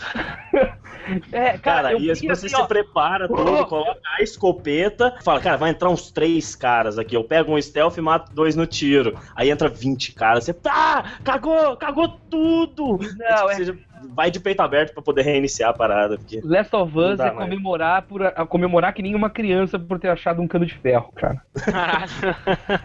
É, cara, Cara, e assim, você assim, se ó, prepara tudo, coloca a escopeta, fala, cara, vai entrar uns três caras aqui. Eu pego um stealth e mato dois no tiro. Aí entra 20 caras. Você, tá, cagou, cagou tudo. Não, É, é- tipo, você já vai de peito aberto pra poder reiniciar a parada. Porque... Last of Us é mais. comemorar, por, a comemorar que nem uma criança por ter achado um cano de ferro, cara. Caralho.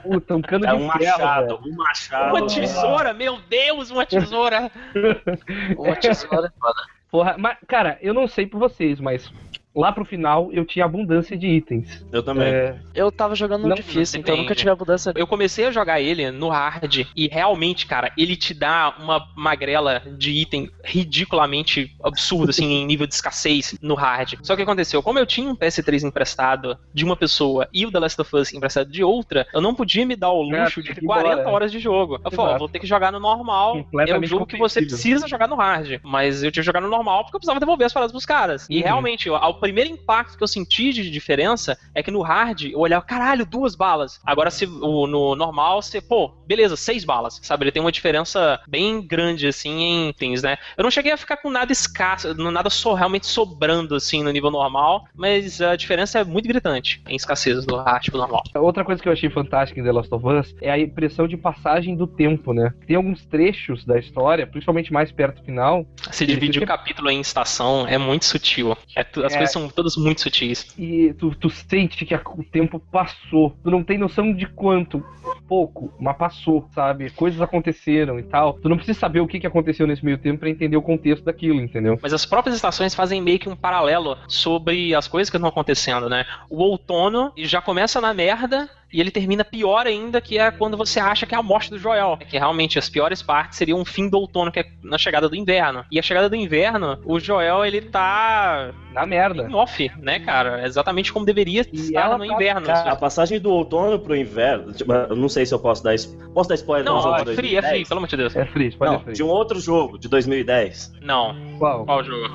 Puta, um cano É de um ferro. machado, um machado. Uma tesoura, meu Deus, uma tesoura! Uma tesoura é foda. Porra, mas, cara, eu não sei por vocês, mas lá pro final eu tinha abundância de itens. Eu também. É, Eu tava jogando no difícil, então nunca tive a mudança. Eu comecei a jogar ele no hard e realmente, cara, ele te dá uma magrela de item ridiculamente absurdo, assim, em nível de escassez no hard. Só que o que aconteceu? Como eu tinha um PS3 emprestado de uma pessoa e o The Last of Us emprestado de outra, eu não podia me dar o É, luxo de ter ir 40 embora. horas de jogo. Eu falei, vou ter que jogar no normal. É um jogo que você precisa jogar no hard. Mas eu tive que jogar no normal porque eu precisava devolver as paradas pros caras. E Uhum. realmente, ao primeiro impacto que eu senti de diferença é que no hard eu olhava, caralho, duas balas. Agora, se o, no normal, você, pô, beleza, seis balas, sabe? Ele tem uma diferença bem grande, assim, em itens, né? Eu não cheguei a ficar com nada escasso, nada só realmente sobrando, assim, no nível normal, mas a diferença é muito gritante em escassez do hard pro normal. Outra coisa que eu achei fantástica em The Last of Us é a impressão de passagem do tempo, né? Tem alguns trechos da história, principalmente mais perto do final. Se divide o capítulo em estação, é muito sutil. É as É. coisas são todas muito sutis. E tu, tu sente que a- o tempo passou. Tu não tem noção de quanto. Pouco, mas passou, sabe? Coisas aconteceram e tal. Tu não precisa saber o que, que aconteceu nesse meio tempo pra entender o contexto daquilo, entendeu? Mas as próprias estações fazem meio que um paralelo sobre as coisas que estão acontecendo, né? O outono já começa na merda e ele termina pior ainda, que é quando você acha que é a morte do Joel. Que realmente as piores partes seriam o fim do outono, que é na chegada do inverno. E a chegada do inverno, o Joel, ele tá Na merda. em off, né, cara? É Exatamente como deveria E estar ela no tá- inverno. Cara, a passagem do outono pro inverno, tipo, eu não sei se eu posso dar isso. Posso dar spoiler não, do jogo é free, é 2010? free, pelo amor de Deus. É free, pode Não, free. de um outro jogo, de 2010. Não. Qual? Qual jogo?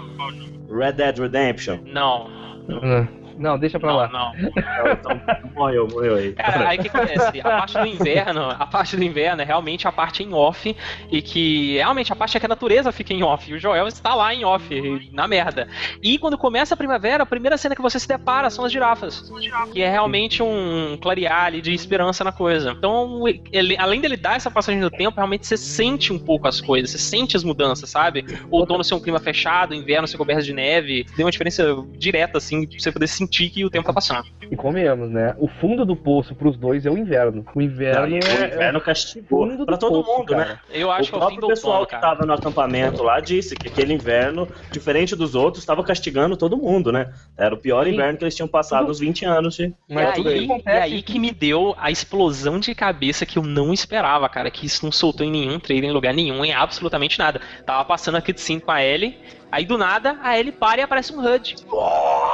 Red Dead Redemption. Não. Ah, Não, deixa pra Não, lá. não. Então, então, morreu, morreu aí. Cara, aí o que acontece? A parte do inverno, a parte do inverno é realmente a parte em off, e que realmente a parte é que a natureza fica em off, e o Joel está lá em off, na merda. E quando começa a primavera, a primeira cena que você se depara são as girafas, que é realmente um clarear ali de esperança na coisa. Então, ele- além dele dar essa passagem do tempo, realmente você sente um pouco as coisas, você sente as mudanças, sabe? O outono ser um clima fechado, o inverno ser coberto de neve, tem uma diferença direta, assim, de você poder sentir que o tempo tá passando. E comemos, né? O fundo do poço pros dois é o inverno. O inverno Não, é. o inverno castigou. Pra todo poço, mundo, cara. né? Eu acho o que é o fim próprio do pessoal outono, que tava no acampamento lá disse que aquele inverno, diferente dos outros, estava castigando todo mundo, né? Era o pior Sim. inverno que eles tinham passado Tudo- nos 20 anos. De... Mas e, tudo aí, que e aí que me deu a explosão de cabeça que eu não esperava, cara. Que isso não soltou em nenhum trailer, em lugar nenhum, em absolutamente nada. Tava passando a cutscene com a Ellie, aí do nada a Ellie para e aparece um HUD. Oh!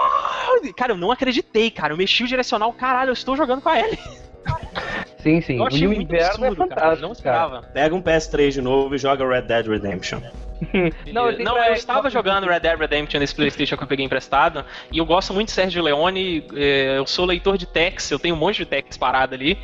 Cara, eu não acreditei, cara. Eu mexi o direcional, caralho, eu estou jogando com a Ellie. Sim, sim. Eu achei o muito inverno é absurdo, cara. fantástico. Não cara. esperava. Pega um PS3 de novo e joga Red Dead Redemption. Não, eu não, pra- eu estava jogando Red Dead Redemption nesse Playstation que eu peguei emprestado, e eu gosto muito de Sérgio Leone, eh, eu sou leitor de techs, eu tenho um monte de techs parado ali,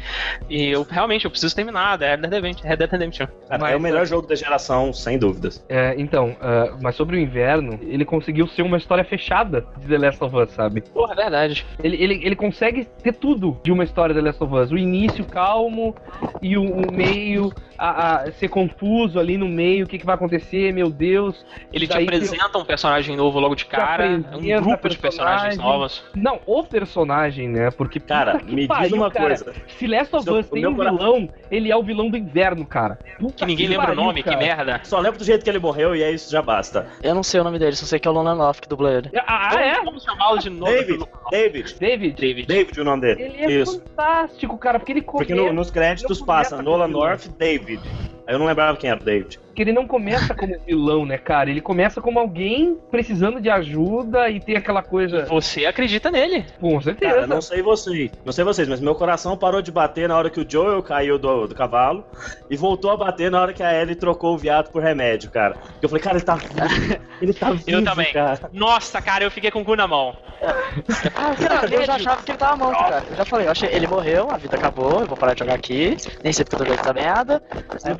e eu realmente eu preciso terminar, Red Dead Redemption. Red Dead Redemption. Cara, é o melhor jogo da geração, sem dúvidas. É, então, ah, mas sobre o inverno, ele conseguiu ser uma história fechada de The Last of Us, sabe? Porra, é verdade. Ele, ele, ele consegue ter tudo de uma história de The Last of Us. O início calmo e o, o meio a, a ser confuso ali no meio, o que, que vai acontecer, meu Deus. Ele te apresenta um personagem novo logo de cara, um grupo de personagens novos. Não, o personagem, né? Porque Cara, que me diz pariu, uma cara. coisa. Se Last of eu- Us tem meu um vilão, ele é o vilão do inverno, cara. Puta Que ninguém lembra pariu, o nome, cara. que merda. Só lembro do jeito que ele morreu e é isso já basta. Eu não sei o nome dele, só sei que é o Lonan Love que dubla ele. Ah, é? Vamos, chamá-lo de novo. David, David, David? David. David o nome dele. Ele é Isso. fantástico, cara, porque ele Porque começa, no- nos créditos passa Nolan. North, David. Eu não lembrava quem era o David. porque ele não começa como vilão, né, cara? Ele começa como alguém precisando de ajuda e tem aquela coisa. Você acredita nele. Com certeza. Cara, não sei vocês, não sei vocês, mas meu coração parou de bater na hora que o Joel caiu do, do cavalo e voltou a bater na hora que a Ellie trocou o viado por remédio, cara. Porque eu falei, cara, ele tá vivo. Ele tá vivo, Eu também. cara. Nossa, cara, eu fiquei com o cu na mão. Ah, cara, eu já achava que ele tava morto, cara. Eu já falei, eu achei, ele morreu, a vida acabou, eu vou parar de jogar aqui. Nem sei porque eu tô jogando essa merda. Aí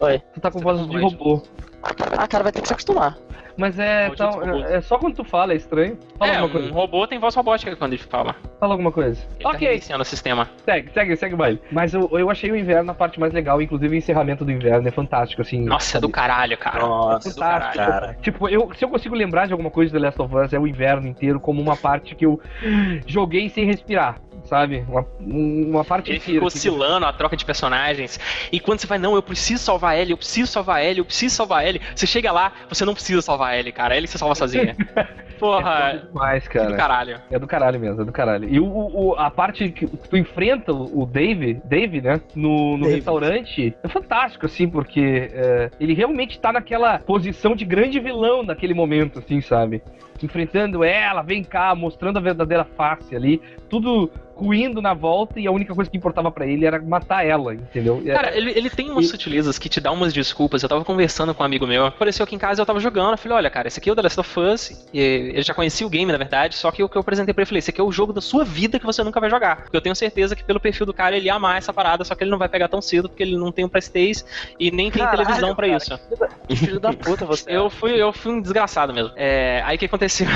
Oi. Tu tá com voz de robô. Ah, cara, vai ter que se acostumar. Mas é, tal- é só quando tu fala, é estranho. Fala é, alguma um robô tem voz robótica quando ele fala. Fala alguma coisa. Ele tá ok, reiniciando o sistema. segue, segue, segue o baile. Mas eu, eu achei o inverno a parte mais legal, inclusive o encerramento do inverno é fantástico, assim. Nossa, é do caralho, cara. Nossa, É do caralho. cara. Tipo, eu, se eu consigo lembrar de alguma coisa do The Last of Us, é o inverno inteiro como uma parte que eu joguei sem respirar, sabe? Uma, um- uma parte Ele fica assim, oscilando a troca de personagens. E quando você vai, não, eu preciso salvar ele, eu preciso salvar ele, eu preciso salvar ele. Você chega lá, você não precisa salvar ele, cara. Ele se salva sozinha. É Porra, demais, que do cara. caralho. É do caralho mesmo, é do caralho. E o, o- a parte que tu enfrenta o Dave, Dave, né? No, no David. restaurante, é fantástico, assim, porque é, ele realmente tá naquela posição de grande vilão naquele momento, assim, sabe? enfrentando ela, vem cá, mostrando a verdadeira face ali, tudo ruindo na volta e a única coisa que importava pra ele era matar ela, entendeu? É, Cara, ele, ele tem umas E- sutilezas que te dão umas desculpas. Eu tava conversando com um amigo meu, apareceu aqui em casa eu tava jogando. Eu falei, olha, cara, esse aqui é o The Last of Us. E ele já conhecia o game, na verdade, só que o que eu apresentei pra ele, falei, esse aqui é o jogo da sua vida que você nunca vai jogar. Porque eu tenho certeza que pelo perfil do cara ele ia amar essa parada, só que ele não vai pegar tão cedo porque ele não tem um Playstation e nem tem Caralho, televisão pra cara, isso. Filho da puta você. é. Eu fui, eu fui um desgraçado mesmo. É, aí o que aconteceu?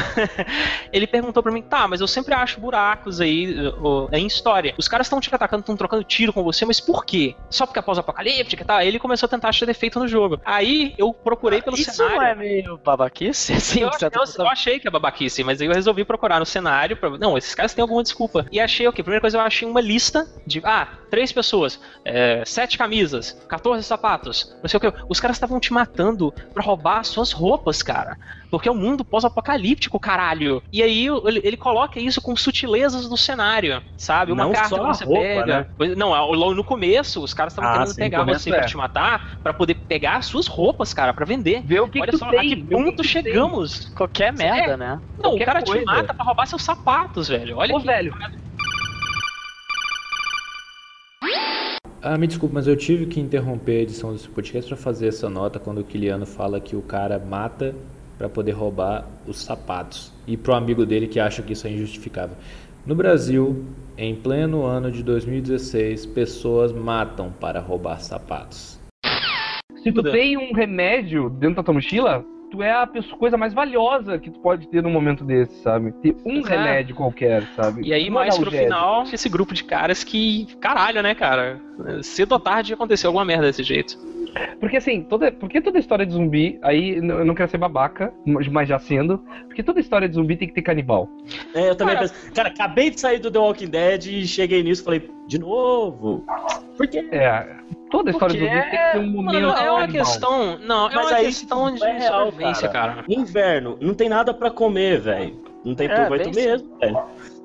ele perguntou pra mim, tá, mas eu sempre acho buracos aí ó, em história. Os caras estão te atacando, estão trocando tiro com você, mas por quê? Só porque é pós-apocalíptica e tal? Aí ele começou a tentar achar defeito no jogo. Aí eu procurei pelo Isso cenário. não é meio babaquice? Sim, Eu, eu- eu achei que é babaquice, mas aí eu resolvi procurar no cenário. Pra... Não, esses caras têm alguma desculpa. E achei o quê? Primeira coisa, eu achei uma lista de. Ah, três pessoas, é, sete camisas, 14 sapatos, não sei o que. Os caras estavam te matando pra roubar suas roupas, cara. Porque é um mundo pós-apocalíptico, caralho. E aí ele, ele coloca isso com sutilezas do cenário, sabe? Uma Não carta só que você roupa, pega. né? Não, logo no começo, os caras estavam Ah, querendo sim, pegar você pra é. te matar, pra poder pegar as suas roupas, cara, pra vender. Vê o que, Olha que tu só, tem, a que vê o que ponto tu tem. chegamos. Qualquer merda, né? Não, o Qualquer cara te coisa. mata pra roubar seus sapatos, velho. Olha Ô, que... velho, Ah, me desculpe, mas eu tive que interromper a edição desse podcast para fazer essa nota quando o Kiliano fala que o cara mata para poder roubar os sapatos. E pro amigo dele que acha que isso é injustificável. No Brasil, em pleno ano de 2016, pessoas matam para roubar sapatos. se tu tem um remédio dentro da tua mochila, tu é a pessoa- coisa mais valiosa que tu pode ter num momento desse, sabe? Ter um é. remédio qualquer, sabe? E aí, Um mais pro final, esse grupo de caras que. Caralho, né, cara? Cedo ou tarde aconteceu alguma merda desse jeito. Porque assim, toda, porque toda história de zumbi, aí eu não quero ser babaca, mas já sendo, porque toda história de zumbi tem que ter canibal. É, eu também Cara- penso. Cara, acabei de sair do The Walking Dead e cheguei nisso e falei, de novo? Por quê? É, toda história de zumbi tem que ter um momento Mano, é uma canibal. questão. Não, é Mas uma aí, questão de é real, sobrevivência, cara. Inverno, não tem nada pra comer, velho. Não tem É, tu mesmo, velho.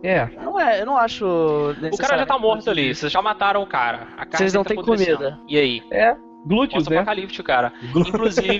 É, Não é, eu não acho. O cara já tá morto ali, vocês já mataram o cara. Vocês não tá têm comida. E aí? é, glúteos, né? Pós-apocalíptico, cara. Inclusive,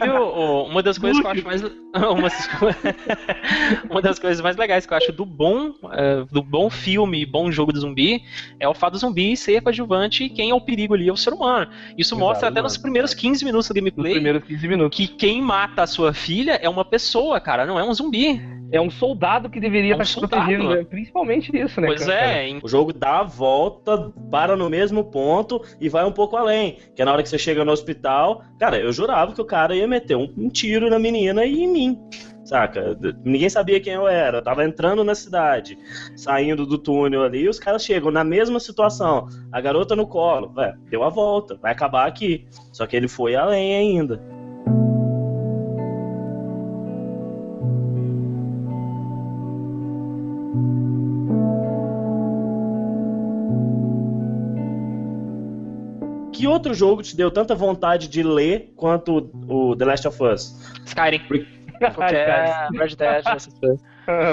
uma das coisas que eu acho mais. Uma das, co- uma das coisas mais legais que eu acho do bom, eh, do bom filme, bom jogo de zumbi, é o fato do zumbi ser coadjuvante e quem é o perigo ali é o ser humano. Isso Exato, mostra até mano. nos primeiros 15 minutos do Nos gameplay primeiros 15 minutos. que quem mata a sua filha é uma pessoa, cara, não é um zumbi. É um soldado que deveria É um estar soldado. protegendo, né? principalmente isso, né? Pois cara? é, em- O jogo dá a volta, para no mesmo ponto e vai um pouco além. Que é na hora que você chega no hospital, cara, eu jurava que o cara ia meter um, um tiro na menina e em mim. Saca? Ninguém sabia quem eu era. Eu tava entrando na cidade, saindo do túnel ali, e os caras chegam na mesma situação. A garota no colo, velho, deu a volta, vai acabar aqui. Só que ele foi além ainda. Que outro jogo te deu tanta vontade de ler quanto o The Last of Us? Skyrim. Qualquer Red Dead, essas coisas.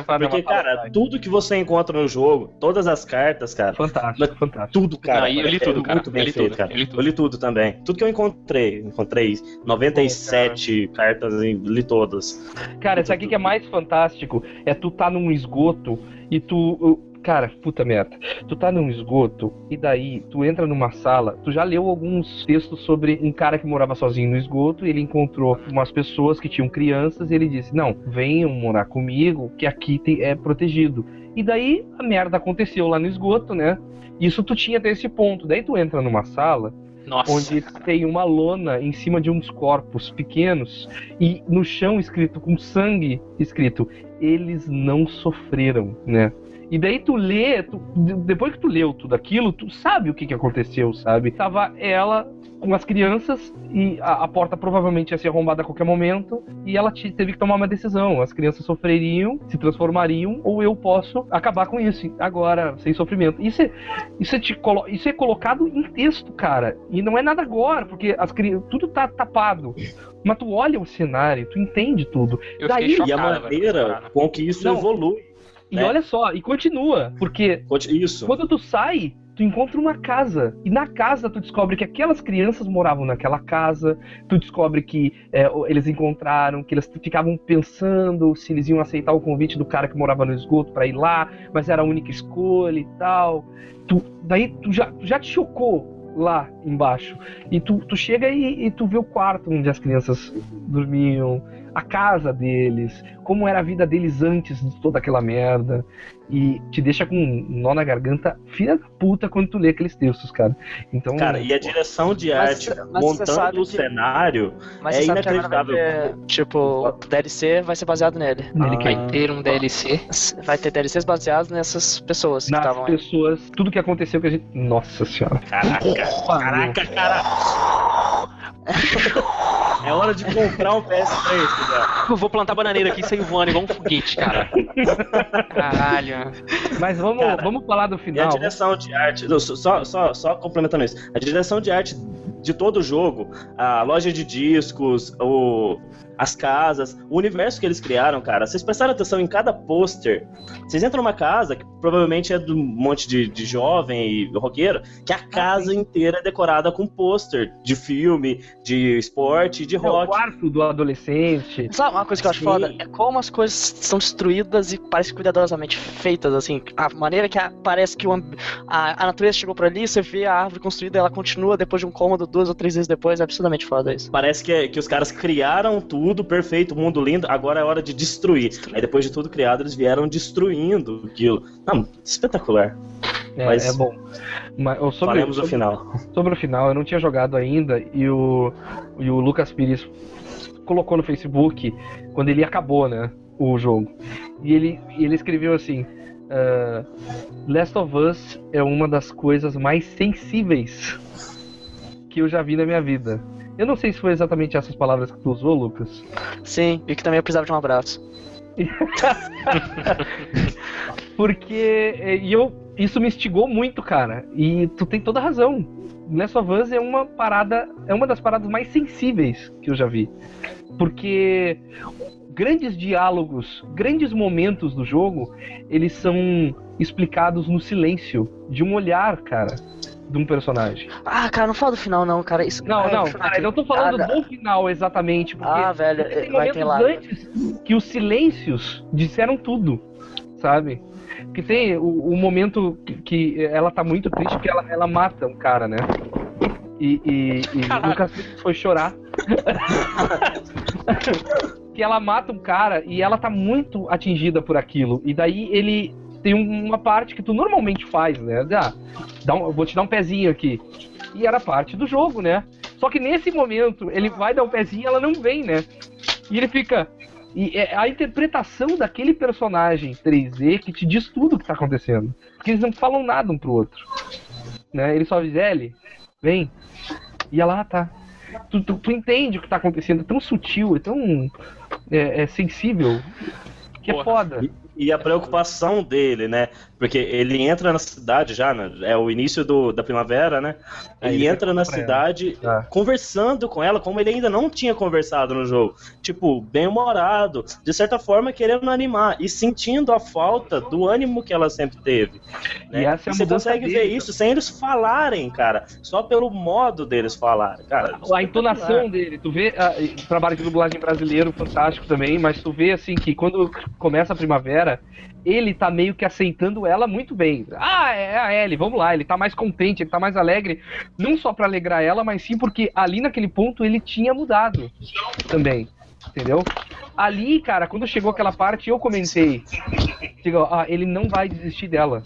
Porque, cara, tudo que você encontra no jogo, todas as cartas, cara, Fantástico, fantástico. tudo, cara. Não, eu li é tudo, cara. Muito bem Eu li feito, tudo, cara. eu li tudo. Eu li tudo também. Tudo que eu encontrei. Encontrei 97 cartas e li todas. Cara, isso aqui que é mais fantástico é tu tá num esgoto e tu. Cara, puta merda. Tu tá num esgoto e daí tu entra numa sala. Tu já leu alguns textos sobre um cara que morava sozinho no esgoto e ele encontrou umas pessoas que tinham crianças e ele disse: Não, venham morar comigo que aqui tem- é protegido. E daí a merda aconteceu lá no esgoto, né? Isso tu tinha até esse ponto. Daí tu entra numa sala Nossa. onde tem uma lona em cima de uns corpos pequenos e no chão escrito com sangue escrito eles não sofreram, né? E daí tu lê, tu- de- depois que tu leu tudo aquilo, tu sabe o que, que aconteceu, sabe? Tava ela com as crianças e a, a porta provavelmente ia ser arrombada a qualquer momento e ela te- teve que tomar uma decisão. As crianças sofreriam, se transformariam ou eu posso acabar com isso agora, sem sofrimento. Isso é, isso é, te isso é colocado em texto, cara. E não é nada agora, porque as cri- tudo tá tapado. Mas tu olha o cenário, tu entende tudo. Eu daí- fiquei E a chocado, maneira com que isso Não. evolui. E né? olha só, e continua, porque Isso. quando tu sai, tu encontra uma casa. E na casa tu descobre que aquelas crianças moravam naquela casa. Tu descobre que é, eles encontraram, que eles ficavam pensando se eles iam aceitar o convite do cara que morava no esgoto pra ir lá, mas era a única escolha e tal. Tu, daí tu já, tu já te chocou lá embaixo. E tu, tu chega e, e tu vê o quarto onde as crianças dormiam, a casa deles, como era a vida deles antes de toda aquela merda. E te deixa com um nó na garganta, filha da puta, quando tu lê aqueles textos, cara. Então. Cara, e a direção de Mas- arte mas montando o que- cenário Mas é que inacreditável. ter, tipo, o DLC vai ser baseado nele. Nele Ah. Vai ter um DLC. Vai ter DLCs baseados nessas pessoas que nas estavam aí. pessoas, tudo que aconteceu que a gente. Nossa senhora. Caraca, caraca, cara. É hora de comprar um PS3, cara. Eu vou plantar bananeira aqui e sair voando igual um foguete, cara. Caralho. Mas vamos, Cara, vamos falar do E a final. direção de arte, só, só, só complementando isso, a direção de arte de todo o jogo, a loja de discos, o, as casas, o universo que eles criaram, cara, vocês prestaram atenção em cada pôster. Vocês entram numa casa que provavelmente é de um monte de, de jovem e roqueiro, que a casa inteira é decorada com pôster de filme, de esporte e de É o rock. quarto do adolescente. Sabe uma coisa que eu acho Sim. foda? É como as coisas são destruídas e parecem cuidadosamente feitas, assim. A maneira que a- parece que o a, a natureza chegou por ali, você vê a árvore construída, ela continua depois de um cômodo, duas ou três vezes depois, é absurdamente foda isso. Parece que, que os caras criaram tudo perfeito, mundo lindo, agora é hora de destruir. Aí depois de tudo criado, eles vieram destruindo aquilo. Não, espetacular. É, Mas- é bom. Mas, sobre, sobre, final. sobre o final, eu não tinha jogado ainda e o, e o Lucas Pires colocou no Facebook quando ele acabou, né? O jogo. E ele, ele escreveu assim: ah, Last of Us é uma das coisas mais sensíveis que eu já vi na minha vida. Eu não sei se foi exatamente essas palavras que tu usou, Lucas. Sim, e que também eu precisava de um abraço. Porque é, e eu, isso me instigou muito, cara. E tu tem toda a razão. Of Us é uma parada, é uma das paradas mais sensíveis que eu já vi. Porque grandes diálogos, grandes momentos do jogo, eles são explicados no silêncio de um olhar, cara, de um personagem. Ah, cara, não fala do final não, cara. Isso... Não, Ah, não, cara, eu tô falando Ah, do final exatamente, porque Ah, velho, tem vai ter lá. antes que os silêncios disseram tudo, sabe? Que tem o, o momento que, que ela tá muito triste porque ela, ela mata um cara, né? E, e, e Lucas foi chorar. que ela mata um cara e ela tá muito atingida por aquilo. E daí ele tem um- uma parte que tu normalmente faz, né? Ah, dá um, vou te dar um pezinho aqui. E era parte do jogo, né? Só que nesse momento ele vai dar um pezinho e ela não vem, né? E ele fica. E é a interpretação daquele personagem 3D que te diz tudo o que tá acontecendo. Porque eles não falam nada um pro outro. Né? Ele só diz, Ellie, vem. E ela, ah, tá. Tu, tu, tu entende o que tá acontecendo, é tão sutil, é tão é, é sensível, que é Porra. foda. E a preocupação dele, né? Porque ele entra na cidade já, né? É o início do, da primavera, né? É, Ele ele entra na cidade Ah. conversando com ela, como ele ainda não tinha conversado no jogo. Tipo, bem-humorado, de certa forma querendo animar e sentindo a falta do ânimo que ela sempre teve. Né? E essa é você consegue dele ver isso sem eles falarem, cara. Só pelo modo deles falarem, cara. A entonação dele, tu vê, ah, trabalho de dublagem brasileiro fantástico também, mas tu vê assim que quando começa a primavera, ele tá meio que aceitando ela muito bem. Ah, é a Ellie, vamos lá, ele tá mais contente, ele tá mais alegre, não só pra alegrar ela, mas sim porque ali naquele ponto ele tinha mudado também, entendeu? Ali, cara, quando chegou aquela parte, eu comentei, digo, ah, ele não vai desistir dela.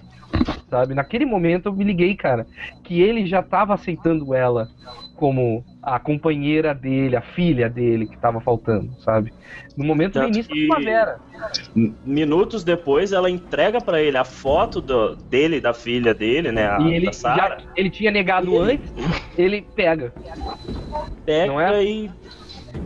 Sabe? Naquele momento eu me liguei, cara, que ele já tava aceitando ela como a companheira dele, a filha dele que tava faltando, sabe? No momento do início que- da primavera. Minutos depois, ela entrega pra ele a foto do- dele e da filha dele, né? A, E ele já ele tinha negado ele- antes, ele pega. Pega não é? e.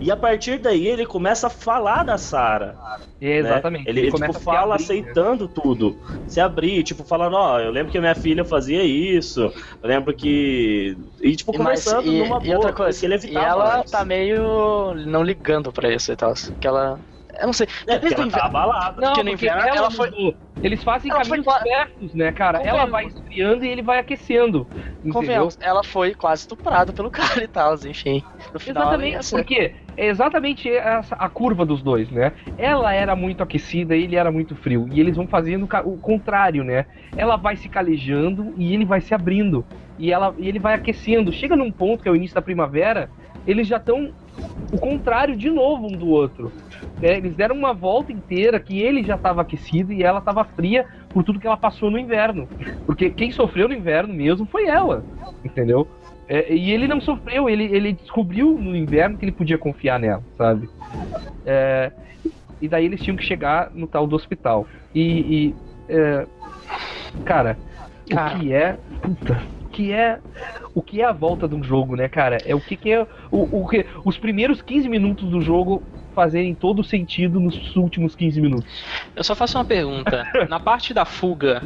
E a partir daí ele começa a falar da Sarah. É, né? exatamente. Ele, ele, começa tipo, fala abrir, né? aceitando tudo. Se abrir, tipo, falando, ó, eu lembro que minha filha fazia isso. Eu lembro que. E, tipo, E conversando e, numa e boa, outra coisa, que ele e evitava ela antes. tá meio não ligando pra isso e tal. Que ela, Eu não sei. É, porque ela tá inverno- abalada. Não, Porque no porque inverno ela, ela foi-. Eles fazem Ela foi caminhos qua- certos, né, cara? Ela vai esfriando e ele vai aquecendo. Entendeu? Ela foi quase estuprada pelo cara e tal, enfim. No final, Exatamente, ser- porque é exatamente essa, a curva dos dois, né? Ela era muito aquecida, ele era muito frio. E eles vão fazendo o contrário, né? Ela vai se calejando e ele vai se abrindo. E, ela, e ele vai aquecendo. Chega num ponto que é o início da primavera, eles já estão o contrário de novo um do outro. É, eles deram uma volta inteira que ele já estava aquecido e ela estava fria por tudo que ela passou no inverno. Porque quem sofreu no inverno mesmo foi ela, entendeu? É, e ele não sofreu, ele, ele descobriu no inverno que ele podia confiar nela, sabe? É, e daí eles tinham que chegar no tal do hospital. E. e, é, cara, Cara. o que é. Puta. O que é. O que é a volta de um jogo, né, cara? É o que, que é. O, o que, os primeiros 15 minutos do jogo fazerem todo sentido nos últimos 15 minutos. Eu só faço uma pergunta. Na parte da fuga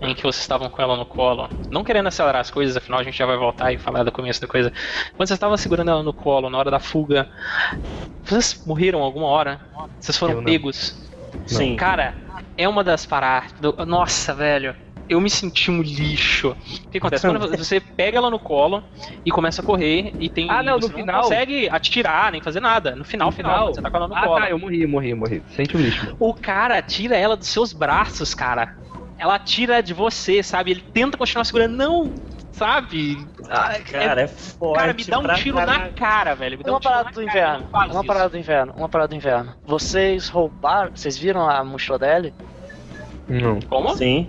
em que vocês estavam com ela no colo, não querendo acelerar as coisas, afinal a gente já vai voltar e falar do começo da coisa. Quando vocês estavam segurando ela no colo na hora da fuga, vocês morreram alguma hora? Vocês foram pegos? Sim. Cara, é uma das paradas. do- Nossa, velho. Eu me senti um lixo. O que acontece? Quando você pega ela no colo e começa a correr e tem. Ah, não, você no final- não consegue atirar, nem fazer nada. No final, final, quando você tá com ela no ah, colo. tá, eu morri, morri, morri. Sente o lixo. O cara tira ela dos seus braços, cara. Ela tira de você, sabe? Ele tenta continuar segurando. Não, sabe? Ah, Cara, é- é forte. cara, me dá um tiro na caralho. cara, velho. Me dá Uma um tiro parada na do cara, inverno. Uma isso. parada do inverno. Uma parada do inverno. Vocês roubaram. Vocês viram a mochila dele? Não. Como? Sim.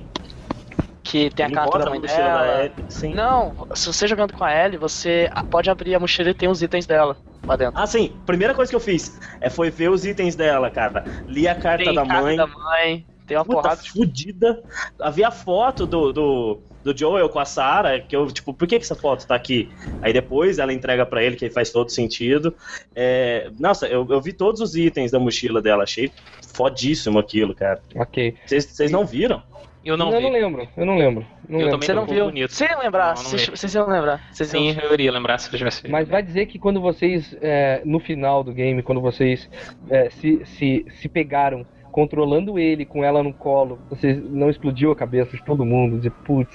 Que tem a Ele carta bota da mãe mochila dela. da Ellie, Sim. Não, se você jogando com a Ellie, você pode abrir a mochila e tem os itens dela lá dentro. Ah, sim. Primeira coisa que eu fiz é, foi ver os itens dela, cara. Li a carta tem da carta mãe. da mãe, tem uma Puta, porrada de fudida. Havia foto do, do, do Joel com a Sarah, que eu, tipo, por que, que essa foto tá aqui? Aí depois ela entrega pra ele, que faz todo sentido. É, nossa, eu, eu vi todos os itens da mochila dela, achei fodíssimo aquilo, cara. Ok. Vocês não viram? Eu não eu vi. não lembro, eu não lembro. Não Eu lembro. também Você não viu? bonito. Você ia lembrar, Não, não vocês, iam lembrar. Vocês iam- Sim, eu iria lembrar se eu tivesse visto. Mas vai dizer que quando vocês, é, no final do game, quando vocês é, se, se, se pegaram controlando ele com ela no colo, vocês não explodiu a cabeça de todo mundo, dizer, putz,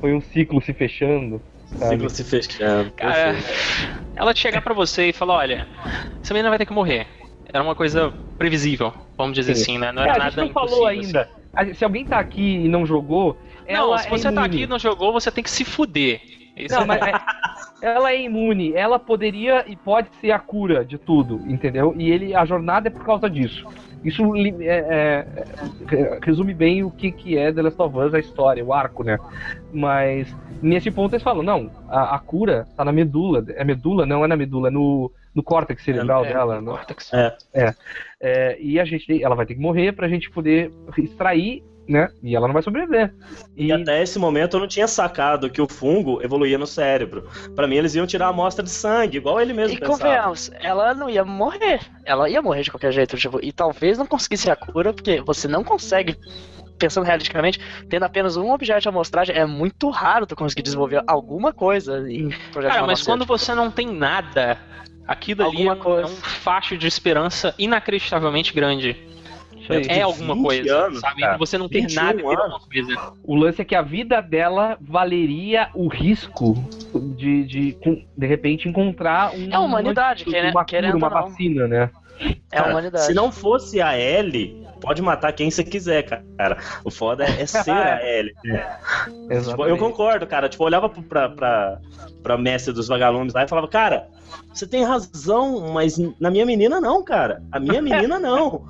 foi um ciclo se fechando. Sabe? Ciclo se fechando. Cara, ela chegar pra você e falar, olha, essa menina vai ter que morrer. Era uma coisa previsível, vamos dizer Sim. assim, né? Não É, era a nada gente não falou impossível, ainda. A- Se alguém tá aqui e não jogou, Não, se você é tá aqui e não jogou, você tem que se fuder. Isso Não, é- mas é- ela é imune, ela poderia e pode ser a cura de tudo, entendeu? E ele, a jornada é por causa disso. Isso é- é- é- resume bem o que, que é The Last of Us, a história, o arco, né? Mas nesse ponto eles falam, não, a, a cura tá na medula. É medula? Não, é na medula, é no, no córtex cerebral É, dela. no no- córtex. É. é, e a gente, ela vai ter que morrer pra gente poder extrair, né? E ela não vai sobreviver. E até esse momento eu não tinha sacado que o fungo evoluía no cérebro. Pra mim eles iam tirar a amostra de sangue, igual ele mesmo E pensava. convenhamos, ela não ia morrer. Ela ia morrer de qualquer jeito, tipo, e talvez não conseguisse a cura, porque você não consegue, pensando realisticamente, tendo apenas um objeto de amostragem, é muito raro tu conseguir desenvolver alguma coisa em projeto Cara, mas quando você não tem nada, aquilo ali é um, coisa. é um facho de esperança inacreditavelmente grande. Aí. É alguma 20 coisa, anos, sabe? cara. Você não 21 nada anos. alguma coisa. O lance é que a vida dela valeria o risco de, de, de repente, encontrar um. É a humanidade, uma, querendo- uma, cura, ou uma não. vacina, né? É a humanidade. Se não fosse a Ellie, pode matar quem você quiser, cara. O foda é, é ser a Ellie. Tipo, Exatamente. eu concordo, cara. Tipo, eu olhava pra, pra, pra mestre dos vagalumes lá e falava, cara, você tem razão, mas na minha menina não, cara. A minha menina não.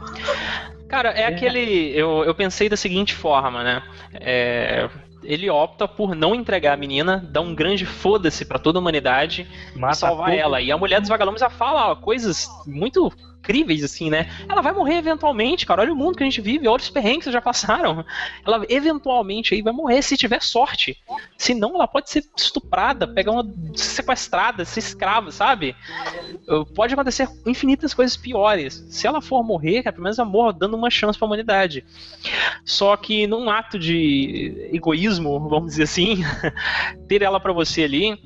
Cara, é, aquele. Eu, eu pensei da seguinte forma, né? É, ele opta por não entregar a menina, dar um grande foda-se pra toda a humanidade Mata e salvar ela. E a mulher dos vagalumes ela fala ó, coisas muito incríveis, assim, né? Ela vai morrer eventualmente, cara. Olha o mundo que a gente vive, olha os perrengues que já passaram. Ela eventualmente aí vai morrer se tiver sorte. Se não, ela pode ser estuprada, pegar uma sequestrada, ser escrava, sabe? Pode acontecer infinitas coisas piores. Se ela for morrer, cara, pelo menos ela dando uma chance pra humanidade. Só que num ato de egoísmo, vamos dizer assim, ter ela pra você ali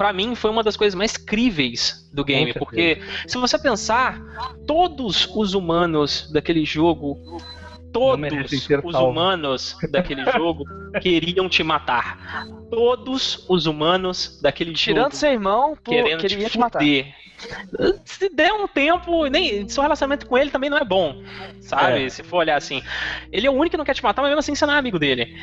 pra mim, foi uma das coisas mais críveis do game. Porque, se você pensar, todos os humanos daquele jogo. Todos os humanos daquele jogo queriam te matar. Todos os humanos daquele Tirando jogo seu irmão, querendo queria te te matar. Se der um tempo, nem seu relacionamento com ele também não é bom, sabe? É. Se for olhar assim. Ele é o único que não quer te matar, mas mesmo assim você não é amigo dele.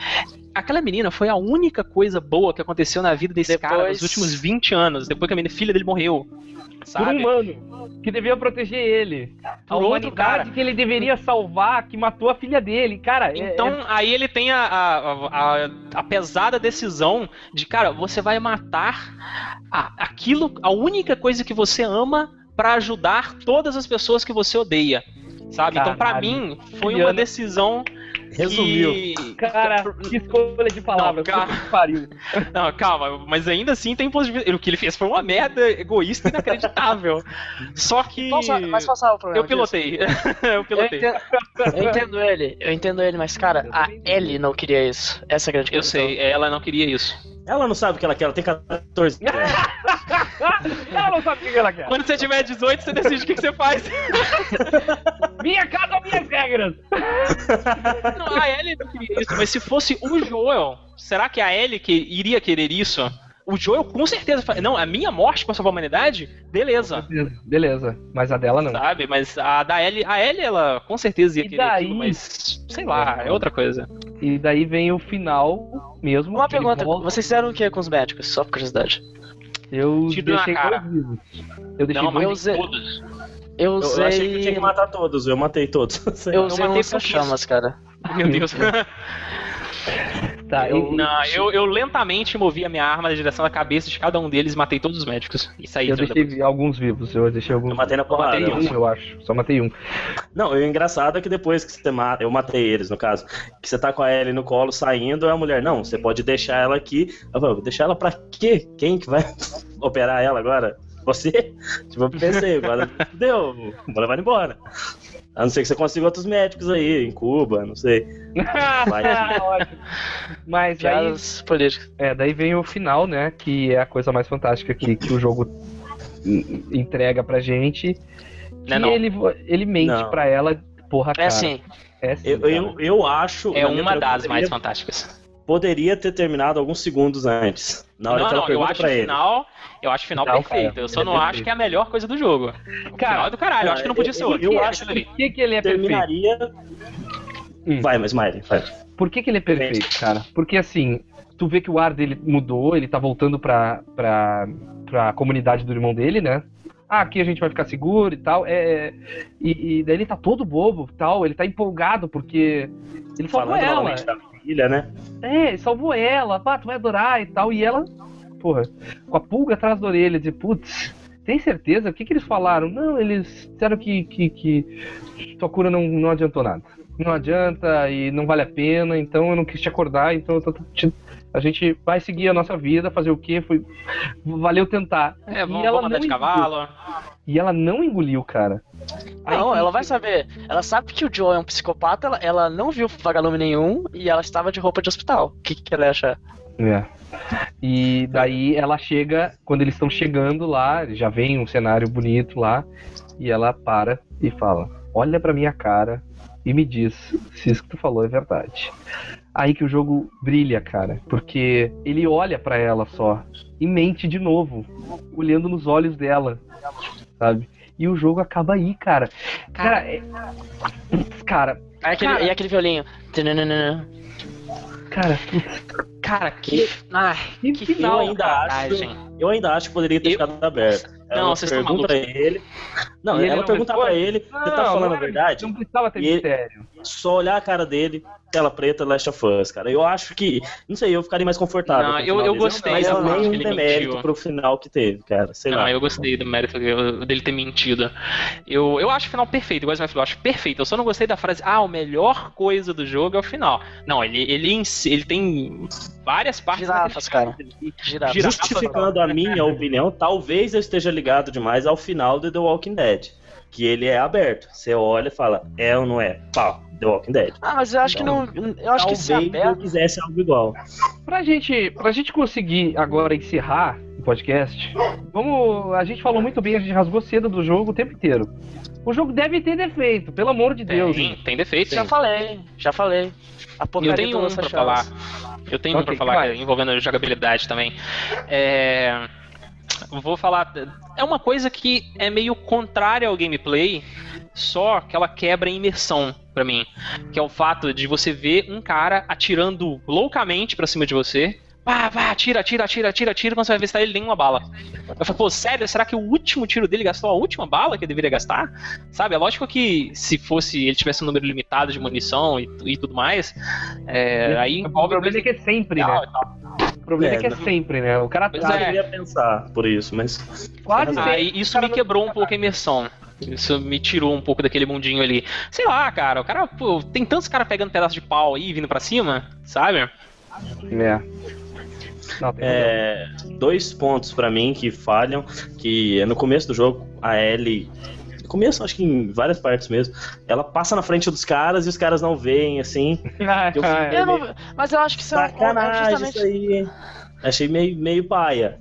Aquela menina foi a única coisa boa que aconteceu na vida desse cara Depois- nos últimos 20 anos, depois que a menina, filha dele morreu. Por Sabe? um humano que devia proteger ele. A Por outro humanidade cara. que ele deveria salvar, que matou a filha dele. Cara, é- Então, aí ele tem a, a, a, a pesada decisão de, cara, você vai matar a- aquilo, a única coisa que você ama pra ajudar todas as pessoas que você odeia. Sabe? Então, pra Caralho. mim, foi uma decisão Resumiu. que... Cara, que escolha de palavras. Não, que pariu. Não, calma, mas ainda assim tem positividade. O que ele fez foi uma merda egoísta e inacreditável. Só que. Posso- Mas posso falar o problema Eu pilotei. eu Eu pilotei. entendo, eu entendo ele, eu entendo ele, mas cara, a Ellie não queria isso. Essa é a grande Eu questão. sei, ela não queria isso. Ela não sabe o que ela quer, ela tem 14 anos. Ela não sabe o que ela quer. Quando você tiver 18, você decide o que, que você faz. Minha casa, minhas regras. Não, a Ellie não queria isso, mas se fosse o Joel, será que a Ellie que iria querer isso? O Joel com certeza. fa- Não, a minha morte pra salvar a humanidade? Beleza. Beleza, mas a dela não. Sabe? Mas a da Ellie, a Ellie, ela com certeza ia E querer daí? aquilo, mas sei lá, é outra coisa. E daí vem o final mesmo. Uma pergunta, volta- vocês fizeram o que com os médicos? Só por curiosidade. Eu Tiro na deixei cara. vivos. Eu deixei Não, mas dois eu usei- todos. Eu Eu, eu achei que eu tinha que matar todos, eu matei todos. Eu usei matei um chamas, cara. Meu Deus. Tá, Eu- e- Não, eu, eu lentamente movi a minha arma na direção da cabeça de cada um deles e matei todos os médicos. E saí eu depois. deixei alguns vivos. Eu deixei alguns. Eu matei na Só matei porrada. um, eu acho. Só matei um. Não, o engraçado é que depois que você mata, eu matei eles, no caso, que você tá com a Ellie no colo saindo, a mulher, não, você pode deixar ela aqui. Eu falei, deixar ela pra quê? Quem que vai operar ela agora? Você? Tipo, eu pensei, agora deu, vou levar embora. A não ser que você consiga outros médicos aí, em Cuba, não sei. Ótimo. Mas aí, políticas. é, daí vem o final, né? Que é a coisa mais fantástica que, que o jogo en- entrega pra gente. Que Não é não. ele, ele mente Não. pra ela, porra, cara. É assim, É sim, Eu, eu, eu acho. É uma das mais fantásticas. Poderia ter terminado alguns segundos antes. Na hora não, que ela não, eu acho pra ele. final, eu acho o final Não, perfeito. cara, eu só é não perfeito. acho que é a melhor coisa do jogo. O Cara, final é do caralho, eu acho que não podia ser eu- outro. eu É acho. Por que, que ele é perfeito? Terminaria. Hum. Vai, mas Miley, vai. Por que, que ele é perfeito, cara? Porque assim, tu vê que o ar dele mudou, ele tá voltando pra, pra, pra comunidade do irmão dele, né? Ah, aqui a gente vai ficar seguro e tal. É, e, e daí ele tá todo bobo tal, ele tá empolgado porque ele Falando ela. novamente da filha, né? É, salvou ela, pá, tu vai adorar e tal. E ela, porra, com a pulga atrás da orelha, de putz, tem certeza? O que, que eles falaram? Não, eles disseram que, que, que tua cura não, não adiantou nada. Não adianta e não vale a pena, então eu não quis te acordar, então eu tô te- a gente vai seguir a nossa vida, fazer o quê? Foi, valeu tentar. É, E vamos, ela vamos andar não de engoliu. cavalo. E ela não engoliu, cara. Aí não, que- ela vai saber. Ela sabe que o Joe é um psicopata, ela, ela não viu vagalume nenhum e ela estava de roupa de hospital. O que, que ela ia achar? É. E daí ela chega, quando eles estão chegando lá, já vem um cenário bonito lá, e ela para e fala: Olha pra minha cara e me diz se isso que tu falou é verdade. Aí que o jogo brilha, cara, porque ele olha pra ela só e mente de novo, olhando nos olhos dela, sabe? E o jogo acaba aí, cara. Cara, é... cara, Aí aquele, Cara. e aquele violinho. Cara, Cara, que. Ai, que que final, eu ainda cara. acho. Eu ainda acho que poderia ter Eu- ficado aberto. Não, Ela vocês estão pergunta malucos. ele. Não, ela não pergunta responde? pra ele, você tá Não, falando não a era- verdade? Não precisava ter E mistério. Só olhar a cara dele, tela preta, Last of Us, cara. Eu acho que. Não sei, eu ficaria mais confortável. Não, eu- eu gostei Mas não parte nem que um ele demérito mentiu. pro final que teve, cara. Sei Não, lá. eu gostei do mérito dele ter mentido. Eu, eu acho o final perfeito, igual você vai falar, eu acho perfeito. Eu só não gostei da frase, ah, a melhor coisa do jogo é o final. Não, ele, ele, ele tem várias partes. Girafas, cara. Girafas. Girafa. Justificando a minha opinião, talvez eu esteja ligado demais ao final de The Walking Dead. Que ele é aberto. Você olha e fala, é ou não é? Pau, The Walking Dead. Ah, mas eu acho que não. Eu acho que se Talvez eu aberto. quisesse algo igual. Pra gente, pra gente conseguir agora encerrar, podcast, vamos. A gente falou muito bem, a gente rasgou cedo do jogo o tempo inteiro. O jogo deve ter defeito, pelo amor de Deus. Tem, tem defeito. Já sim. falei, já falei. A porcaria eu tenho um pra lança-chamas. falar. Eu tenho um Ok, pra falar é envolvendo jogabilidade também. É. Vou falar. É uma coisa que é meio contrária ao gameplay, só que ela quebra a imersão pra mim. Que é o fato de você ver um cara atirando loucamente pra cima de você. Pá, pá, atira, atira, atira, atira, atira, quando você vai ver se tá ele nem uma bala. Eu falo, pô, sério, será que o último tiro dele gastou a última bala que ele deveria gastar? Sabe, é lógico que se fosse, ele tivesse um número limitado de munição e, e tudo mais, é, aí o problema é que é sempre, né? Problema é, É, que é não. sempre, né? O cara tá. Eu ia pensar por isso, mas. Quase. Aí isso cara me não- quebrou um pouco a imersão. Isso me tirou um pouco daquele mundinho ali. Sei lá, cara, o cara, pô, tem tantos caras pegando pedaço de pau aí, vindo pra cima, sabe? É. É, dois pontos pra mim que falham, que é no começo do jogo, a Ellie. Começo, acho que em várias partes mesmo, ela passa na frente dos caras e os caras não veem, assim. eu Ah, fiquei Eu não- mas eu acho que isso é, um- é justamente. isso aí. Achei meio, meio paia.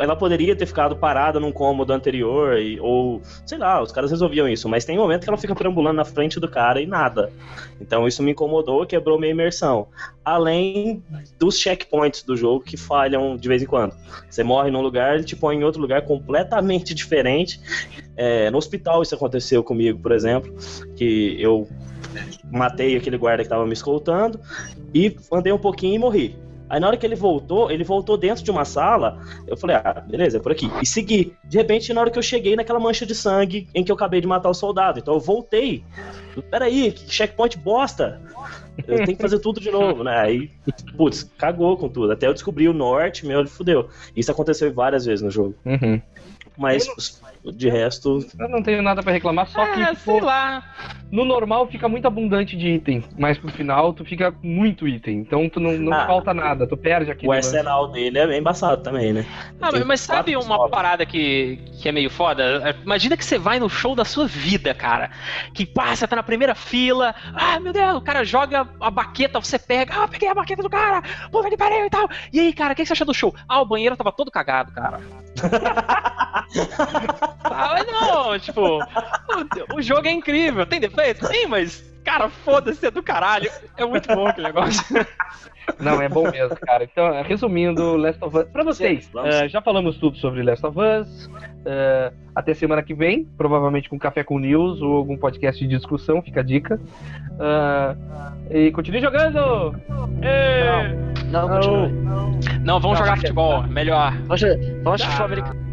Ela poderia ter ficado parada num cômodo anterior, e- ou sei lá, os caras resolviam isso, mas tem momento que ela fica perambulando na frente do cara e nada. Então isso me incomodou, quebrou minha imersão. Além dos checkpoints do jogo que falham de vez em quando. Você morre num lugar, ele te põe em outro lugar completamente diferente. É, no hospital isso aconteceu comigo, por exemplo, que eu matei aquele guarda que tava me escoltando e andei um pouquinho e morri. Aí na hora que ele voltou, ele voltou dentro de uma sala. Eu falei, ah, beleza, é por aqui. E segui. De repente, na hora que eu cheguei naquela mancha de sangue em que eu acabei de matar o soldado. Então eu voltei. Peraí, que checkpoint bosta. Eu tenho que fazer tudo de novo, né? Aí, putz, cagou com tudo. Até eu descobri o norte, meu, ele fudeu. Isso aconteceu várias vezes no jogo. Uhum. Mas de resto, Eu não tenho nada pra reclamar, só que é, tipo, sei lá. no normal fica muito abundante de item, mas pro final tu fica com muito item, então tu não, não Ah. falta nada, tu perde aquele o lance. arsenal dele é bem embaçado também, né? Ah, mas, mas sabe uma parada que, que é meio foda? Imagina que você vai no show da sua vida, cara. Que pá, você tá na primeira fila. Ah, meu Deus, o cara joga a baqueta, você pega. Ah, peguei a baqueta do cara. Pô, ele pariu e tal. E aí, cara, o que você achou do show? Ah, o banheiro tava todo cagado, cara. ah, mas não, tipo, o, o jogo é incrível. Tem defeito? Sim, mas, cara, foda-se, é do caralho. É muito bom aquele negócio. Não, é bom mesmo, cara. Então, resumindo, Last of Us. Pra vocês, eh, já falamos tudo sobre Last of Us. eh, até semana que vem, provavelmente com Café com News ou algum podcast de discussão, fica a dica. Ah, e continue jogando! Ê! Não, continue. Não, vamos Não, jogar futebol, melhor. Vamos, vamos futebol americano.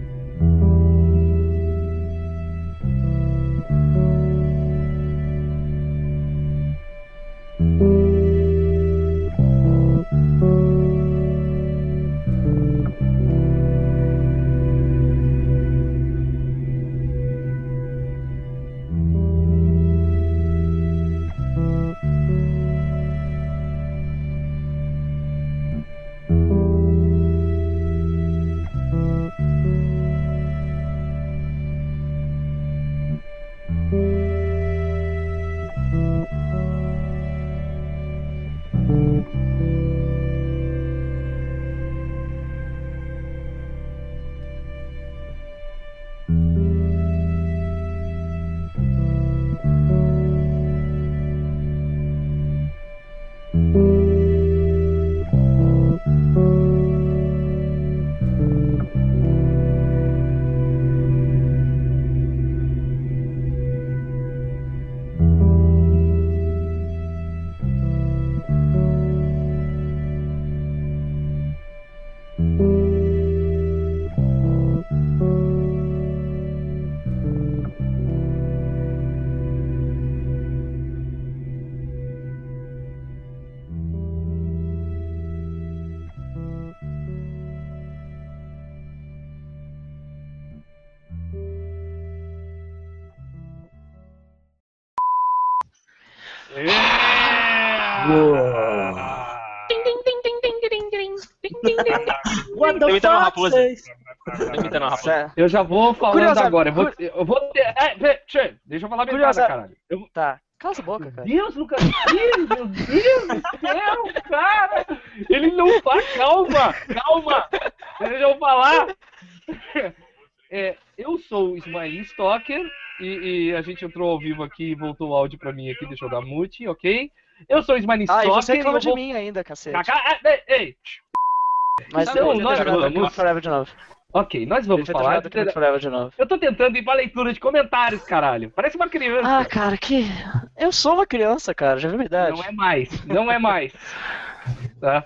Tô imitando uma raposa. Tô imitando uma raposa. Eu já vou falando Curiosa- agora. Eu vou, eu vou ter. É, deixa eu falar minha cara, caralho. Eu, Tá. Cala essa boca, cara. Deus, Lucas Pires, meu Deus do céu, cara! Ele não fala, calma, calma! Deixa eu falar! É, eu sou o Smiley Stalker e, e a gente entrou ao vivo aqui e voltou o áudio pra mim aqui, deixa eu dar mute, ok? Eu sou o Smiley Ah, e Stalker você reclama eu de vou- mim ainda, cacete. Caca- ah, ei, ei, Mas Então, eu nós vamos- Forever de novo. Ok, nós vamos falar. Forever de novo. Eu tô tentando ir pra leitura de comentários, caralho. Parece uma criança. Ah, cara, que. Eu sou uma criança, cara, já viu minha idade. Não é mais, não é mais. Tá?